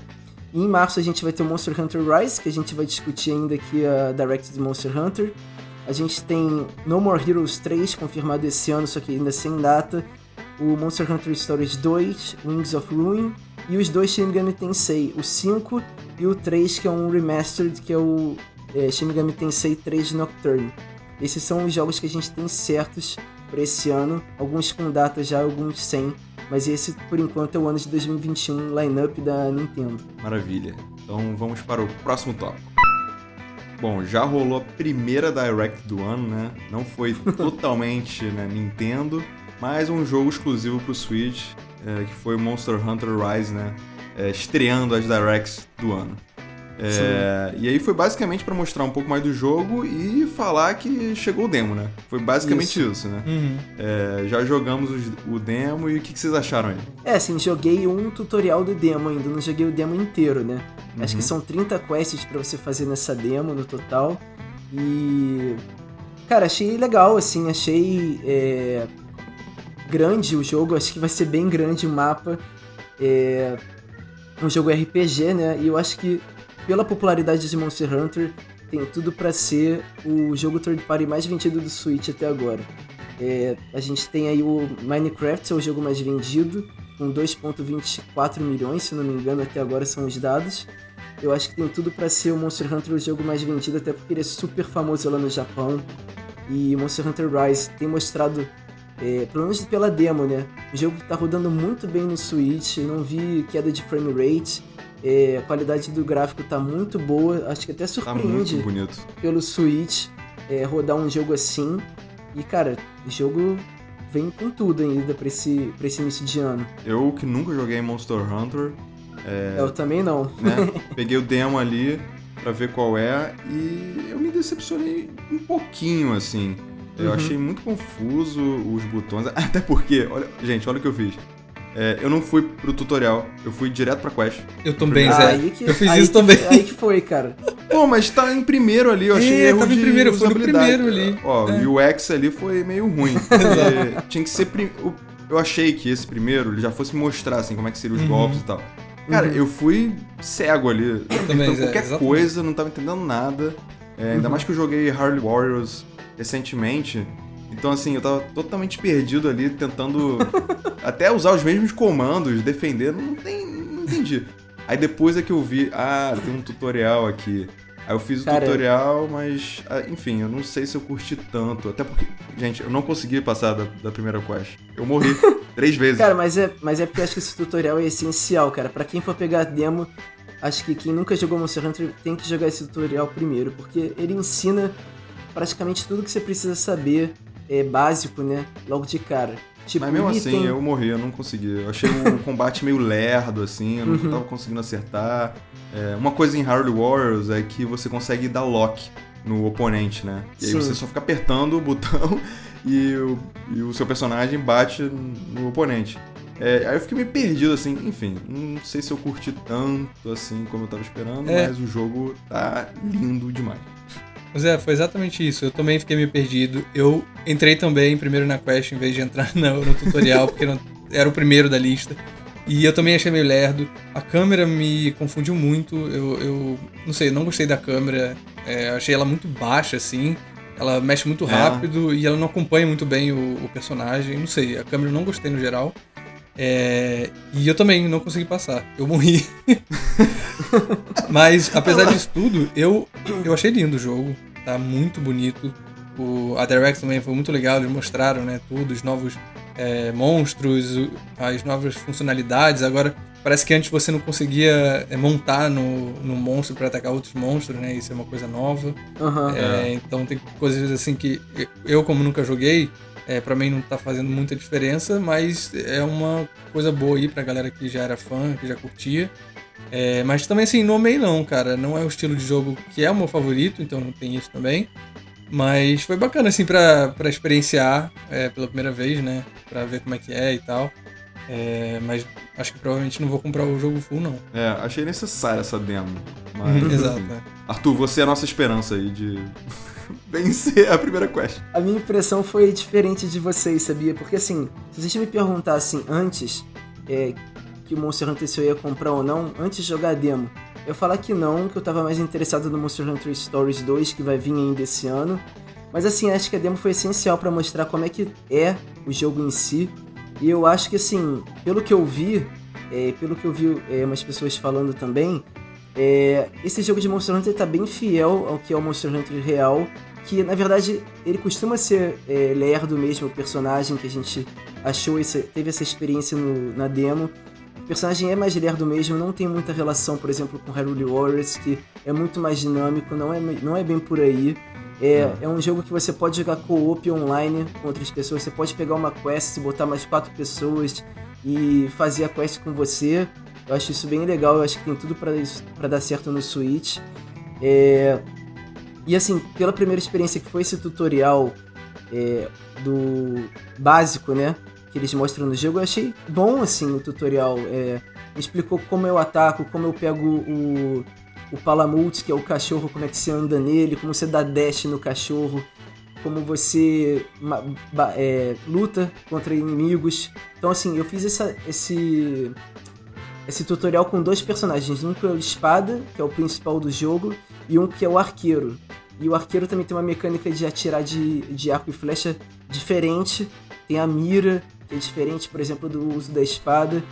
E em março a gente vai ter o Monster Hunter Rise, que a gente vai discutir ainda aqui a Direct de Monster Hunter. A gente tem No More Heroes 3 confirmado esse ano, só que ainda sem data. O Monster Hunter Stories 2, Wings of Ruin. e os dois Shin Megami Tensei, o 5 e o 3, que é um remastered, que é o é, Shin Megami Tensei 3 Nocturne. Esses são os jogos que a gente tem certos para esse ano, alguns com data já, alguns sem, mas esse por enquanto é o ano de 2021 lineup da Nintendo. Maravilha. Então vamos para o próximo tópico. Bom, já rolou a primeira Direct do ano, né? Não foi totalmente né, Nintendo, mas um jogo exclusivo para o Switch, é, que foi o Monster Hunter Rise, né? É, estreando as Directs do ano. É, e aí foi basicamente para mostrar um pouco mais do jogo e falar que chegou o demo, né? Foi basicamente isso, isso né? Uhum. É, já jogamos o, o, demo e o que, que, vocês acharam aí? É, assim, joguei um tutorial do demo ainda, não joguei o demo inteiro, né? Uhum. Acho que uhum. são 30 quests para você fazer nessa demo no total. E. Cara, achei legal, assim, achei. É... Grande o jogo, acho que vai ser bem grande o mapa. É um jogo RPG, né? E eu acho que pela popularidade de Monster Hunter, tem tudo para ser o jogo third party mais vendido do Switch até agora. É, a gente tem aí o Minecraft, é o jogo mais vendido, com 2.24 milhões, se não me engano, até agora são os dados. Eu acho que tem tudo para ser o Monster Hunter o jogo mais vendido, até porque ele é super famoso lá no Japão. E Monster Hunter Rise tem mostrado, é, pelo menos pela demo, né? O jogo tá rodando muito bem no Switch, não vi queda de frame rate. É, a qualidade do gráfico tá muito boa, acho que até surpreende tá pelo Switch é, rodar um jogo assim. E cara, o jogo vem com tudo ainda pra esse, pra esse início de ano. Eu que nunca joguei Monster Hunter. É, eu também não. Né? Peguei o demo ali pra ver qual é e eu me decepcionei um pouquinho assim. Eu uhum. achei muito confuso os botões, até porque, olha, gente, olha o que eu fiz. É, eu não fui pro tutorial, eu fui direto pra quest. Eu também, Zé. Que, eu fiz isso que, também. Aí que foi, cara. Pô, mas tá em primeiro ali, eu achei é, erro tava em primeiro, foi no primeiro ali. Ó, é. o UX ali foi meio ruim. tinha que ser... Prim... Eu achei que esse primeiro ele já fosse mostrar, assim, como é que seriam os uhum. golpes e tal. Cara, uhum. eu fui cego ali. Eu também, qualquer Zé, coisa, não tava entendendo nada. É, ainda uhum. mais que eu joguei Harley Warriors recentemente. Então, assim, eu tava totalmente perdido ali, tentando até usar os mesmos comandos, defender, não, tem, não entendi. Aí depois é que eu vi, ah, tem um tutorial aqui. Aí eu fiz o Cara, tutorial, mas, ah, enfim, eu não sei se eu curti tanto. Até porque, gente, eu não consegui passar da, da primeira quest. Eu morri três vezes. Cara, mas é, mas é porque eu acho que esse tutorial é essencial, cara. Para quem for pegar a demo, acho que quem nunca jogou Monster Hunter tem que jogar esse tutorial primeiro, porque ele ensina praticamente tudo que você precisa saber é, básico, né? Logo de cara. Tipo, Mas mesmo assim, eu morri, eu não consegui. Eu achei o combate meio lerdo, assim, eu não uhum. tava conseguindo acertar. É, uma coisa em Harley Warriors é que você consegue dar lock no oponente, né? E aí Sim. você só fica apertando o botão e o, e o seu personagem bate no oponente. É, aí eu fiquei meio perdido, assim, enfim, não sei se eu curti tanto assim como eu tava esperando, é. mas o jogo tá lindo demais. Pois é, foi exatamente isso. Eu também fiquei meio perdido. Eu entrei também primeiro na quest em vez de entrar no, no tutorial, porque não, era o primeiro da lista. E eu também achei meio lerdo. A câmera me confundiu muito. Eu, eu não sei, não gostei da câmera. É, achei ela muito baixa, assim. Ela mexe muito é. rápido é. e ela não acompanha muito bem o, o, personagem. Não sei, a câmera eu não gostei no geral. É, e eu também não consegui passar. Eu morri. Mas, apesar disso tudo, eu, eu achei lindo o jogo. Tá muito bonito. O, a Direct também foi muito legal. Eles mostraram né, tudo, os novos é, monstros, as novas funcionalidades. Agora, parece que antes você não conseguia é, montar no, no monstro para atacar outros monstros, né? Isso é uma coisa nova. Uhum. É, então tem coisas assim que eu, como nunca joguei, é, para mim não tá fazendo muita diferença, mas é uma coisa boa aí pra galera que já era fã, que já curtia. É, mas também assim, não amei não, cara. Não é o estilo de jogo que é o meu favorito, então não tem isso também. Mas foi bacana, assim, pra, pra experienciar é, pela primeira vez, né? Pra ver como é que é e tal. É, mas acho que provavelmente não vou comprar o jogo full, não. É, achei necessária essa demo. Mas, Exato. É. Arthur, você é a nossa esperança aí de vencer a primeira quest. A minha impressão foi diferente de vocês, sabia? Porque assim, se vocês me perguntassem antes é, que o Monster Hunter se eu ia comprar ou não, antes de jogar a demo, eu falar que não, que eu tava mais interessado no Monster Hunter Stories 2, que vai vir ainda esse ano. Mas assim, acho que a demo foi essencial para mostrar como é que é o jogo em si. E eu acho que assim, pelo que eu vi, é, pelo que eu vi é, umas pessoas falando também, é, esse jogo de Monster Hunter tá bem fiel ao que é o Monster Hunter real, que na verdade ele costuma ser é, lerdo mesmo, o personagem que a gente achou, esse, teve essa experiência no, na demo. O personagem é mais lerdo mesmo, não tem muita relação, por exemplo, com Hyrule Warriors, que é muito mais dinâmico, não é, não é bem por aí. É, é um jogo que você pode jogar co-op online com outras pessoas. Você pode pegar uma quest, botar mais quatro pessoas e fazer a quest com você. Eu acho isso bem legal. Eu acho que tem tudo para dar certo no Switch. É... E assim, pela primeira experiência que foi esse tutorial é, do básico, né? Que eles mostram no jogo, eu achei bom assim o tutorial. É, explicou como eu ataco, como eu pego o, o Palamute, que é o cachorro, como é que você anda nele, como você dá dash no cachorro, como você é, luta contra inimigos. Então, assim, eu fiz essa, esse, esse tutorial com dois personagens. Um que é o espada, que é o principal do jogo, e um que é o arqueiro. E o arqueiro também tem uma mecânica de atirar de, de arco e flecha diferente. Tem a mira, que é diferente, por exemplo, do uso da espada.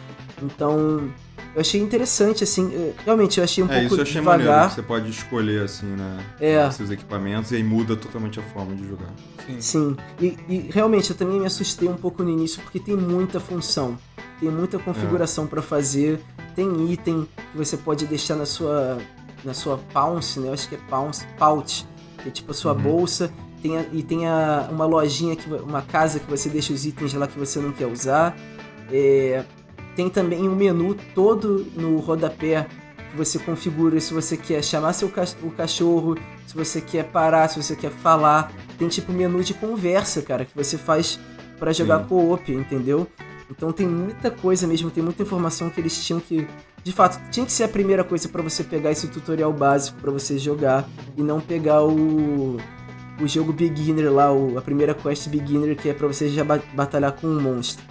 Então, eu achei interessante, assim. Realmente, eu achei um é, pouco isso eu achei devagar. Maneiro, você pode escolher, assim, né? É. Seus equipamentos e aí muda totalmente a forma de jogar. Sim. Sim. E, e, realmente, eu também me assustei um pouco no início, porque tem muita função. Tem muita configuração é. para fazer. Tem item que você pode deixar na sua na sua pounce, né? Eu acho que é pounce, pouch, que é tipo a sua uhum. bolsa. Tem a, e tem a, uma lojinha, que, uma casa que você deixa os itens lá que você não quer usar. É, tem também um menu todo no rodapé que você configura se você quer chamar seu o cachorro, se você quer parar, se você quer falar. Tem tipo menu de conversa, cara, que você faz para jogar co-op, entendeu? Então tem muita coisa mesmo, tem muita informação que eles tinham que. De fato, tinha que ser a primeira coisa para você pegar esse tutorial básico para você jogar e não pegar o. O jogo beginner lá, o, a primeira quest beginner que é para você já batalhar com um monstro.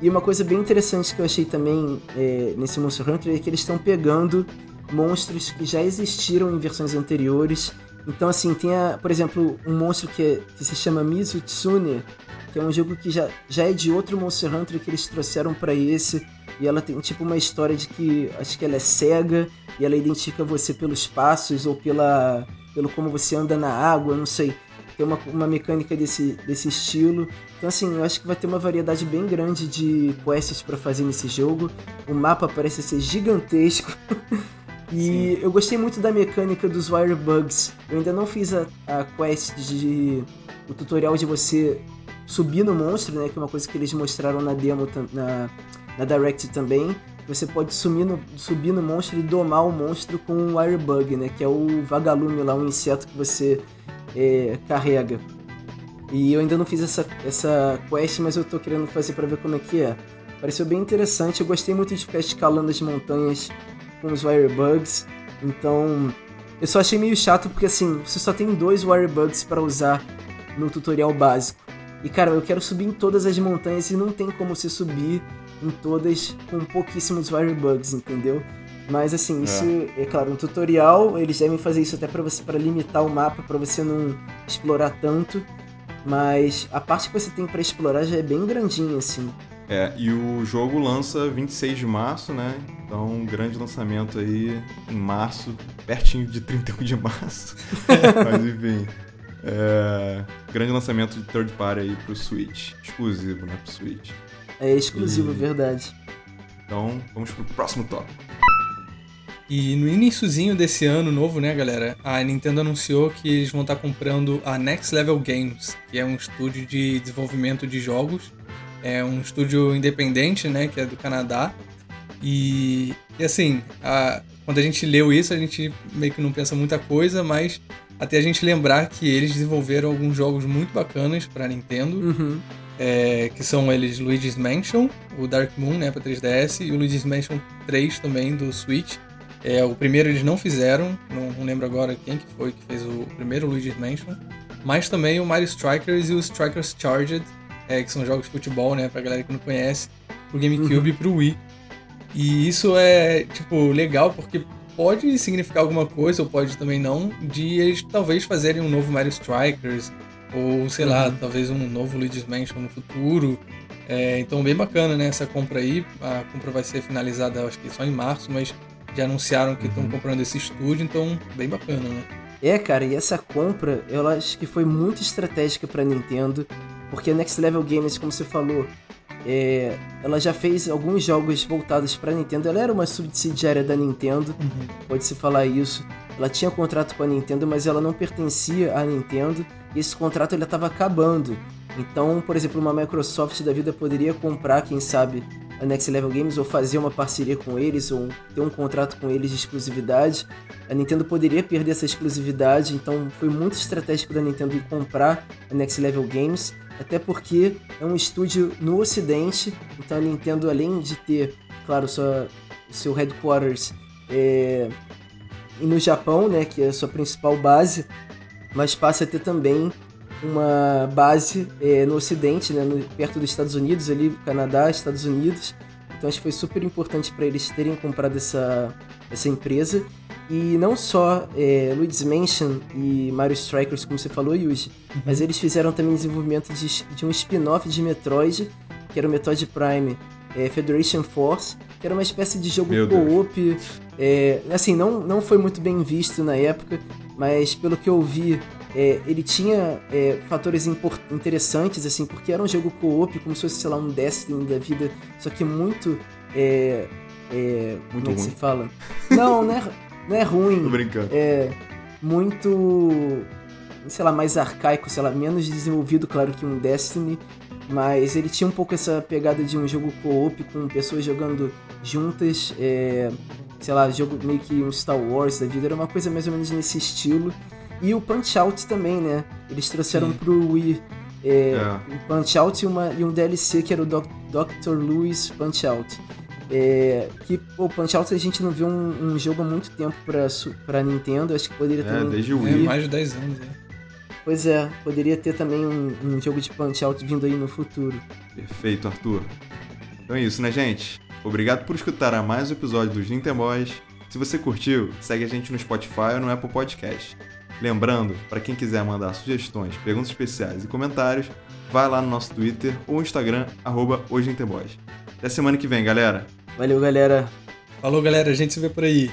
E uma coisa bem interessante que eu achei também é, nesse Monster Hunter é que eles estão pegando monstros que já existiram em versões anteriores. Então, assim, tem, a, por exemplo, um monstro que, é, que se chama Mizutsune, que é um jogo que já, já é de outro Monster Hunter que eles trouxeram para esse. E ela tem tipo uma história de que acho que ela é cega e ela identifica você pelos passos ou pela pelo como você anda na água, não sei tem uma, uma mecânica desse, desse estilo. Então, assim, eu acho que vai ter uma variedade bem grande de quests para fazer nesse jogo. O mapa parece ser gigantesco. e Sim. eu gostei muito da mecânica dos Wire Bugs. Eu ainda não fiz a, a quest de. o tutorial de você subir no monstro, né? Que é uma coisa que eles mostraram na demo, na, na Direct também. Você pode subir no, subir no monstro e domar o monstro com um Wire Bug, né? Que é o vagalume lá, um inseto que você é, carrega. E eu ainda não fiz essa, essa quest, mas eu tô querendo fazer para ver como é que é. Pareceu bem interessante, eu gostei muito de ficar escalando as montanhas com os Wirebugs. Então, eu só achei meio chato porque assim, você só tem dois Wirebugs para usar no tutorial básico. E cara, eu quero subir em todas as montanhas e não tem como você subir em todas com pouquíssimos Wirebugs, entendeu? Mas assim, é. isso é, é claro, um tutorial, eles devem fazer isso até para você para limitar o mapa, para você não explorar tanto. Mas a parte que você tem para explorar já é bem grandinha assim. É, e o jogo lança 26 de março, né? Então, um grande lançamento aí em março, pertinho de 31 de março. Mas enfim. É, grande lançamento de third party aí pro Switch. Exclusivo, né? Pro Switch. É exclusivo, e... verdade. Então, vamos pro próximo tópico. E no iníciozinho desse ano novo, né, galera, a Nintendo anunciou que eles vão estar comprando a Next Level Games, que é um estúdio de desenvolvimento de jogos. É um estúdio independente, né, que é do Canadá. E, e assim, a, quando a gente leu isso, a gente meio que não pensa muita coisa, mas até a gente lembrar que eles desenvolveram alguns jogos muito bacanas para Nintendo, uhum. é, que são eles Luigi's Mansion, o Dark Moon, né, para 3DS, e o Luigi's Mansion 3 também do Switch. É, o primeiro eles não fizeram, não, não, lembro agora quem que foi que fez o primeiro Luigi's Mansion, mas também o Mario Strikers e o Strikers Charged, é, que são jogos de futebol, né, pra galera que não conhece, pro GameCube uhum. e pro Wii. E isso é, tipo, legal porque pode significar alguma coisa, ou pode também não, de eles talvez fazerem um novo Mario Strikers, ou sei uhum. lá, talvez um novo Luigi's Mansion no futuro. É, então, bem bacana, né? Essa compra aí. A compra vai ser finalizada, acho que só em março, mas já anunciaram que estão uhum. comprando esse estúdio, então, bem bacana, né? É, cara, e essa compra, eu acho que foi muito estratégica pra Nintendo, porque a Next Level Games, como você falou, é, ela já fez alguns jogos voltados para Nintendo. Ela era uma subsidiária da Nintendo, uhum. pode-se falar isso. Ela tinha contrato com a Nintendo, mas ela não pertencia à Nintendo e esse contrato ele estava acabando. Então, por exemplo, uma Microsoft da vida poderia comprar, quem sabe, a Next Level Games ou fazer uma parceria com eles ou ter um contrato com eles de exclusividade. A Nintendo poderia perder essa exclusividade, então foi muito estratégico da Nintendo comprar a Next Level Games, até porque é um estúdio no Ocidente, então a Nintendo, além de ter, claro, sua, seu headquarters é, no Japão, né, que é a sua principal base, mas passa a ter também uma base é, no Ocidente, né, no, perto dos Estados Unidos, ali, Canadá, Estados Unidos. Então acho que foi super importante para eles terem comprado essa, essa empresa. E não só é, Luigi's Mansion e Mario Strikers, como você falou, Yuji, uhum. mas eles fizeram também desenvolvimento de, de um spin-off de Metroid, que era o Metroid Prime é, Federation Force, que era uma espécie de jogo co-op. É, assim, não, não foi muito bem visto na época, mas pelo que eu vi, é, ele tinha é, fatores interessantes, assim, porque era um jogo co-op, como se fosse, sei lá, um Destiny da vida, só que muito. É, é, muito como é que se fala? Não, não é, não é ruim. Tô brincando. É muito. sei lá, mais arcaico, sei lá, menos desenvolvido, claro, que um Destiny. Mas ele tinha um pouco essa pegada de um jogo co-op com pessoas jogando juntas. É, sei lá, jogo meio que um Star Wars da vida. Era uma coisa mais ou menos nesse estilo. E o Punch Out também, né? Eles trouxeram Sim. pro Wii é, é. um Punch Out e, uma, e um DLC que era o Doc, Dr. Lewis Punch Out. É, que o Punch Out a gente não viu um, um, jogo há muito tempo pra, pra Nintendo, acho que poderia ter. É, desde o Wii. É, mais de 10 anos, é. Pois é, poderia ter também um, um jogo de Punch Out vindo aí no futuro. Perfeito, Arthur. Então é isso, né, gente? Obrigado por escutar a mais um episódio dos Nintendo Boys. Se você curtiu, segue a gente no Spotify ou no Apple Podcast. Lembrando, para quem quiser mandar sugestões, perguntas especiais e comentários, vai lá no nosso Twitter ou Instagram, arroba Até semana que vem, galera. Valeu, galera. Falou, galera. A gente se vê por aí.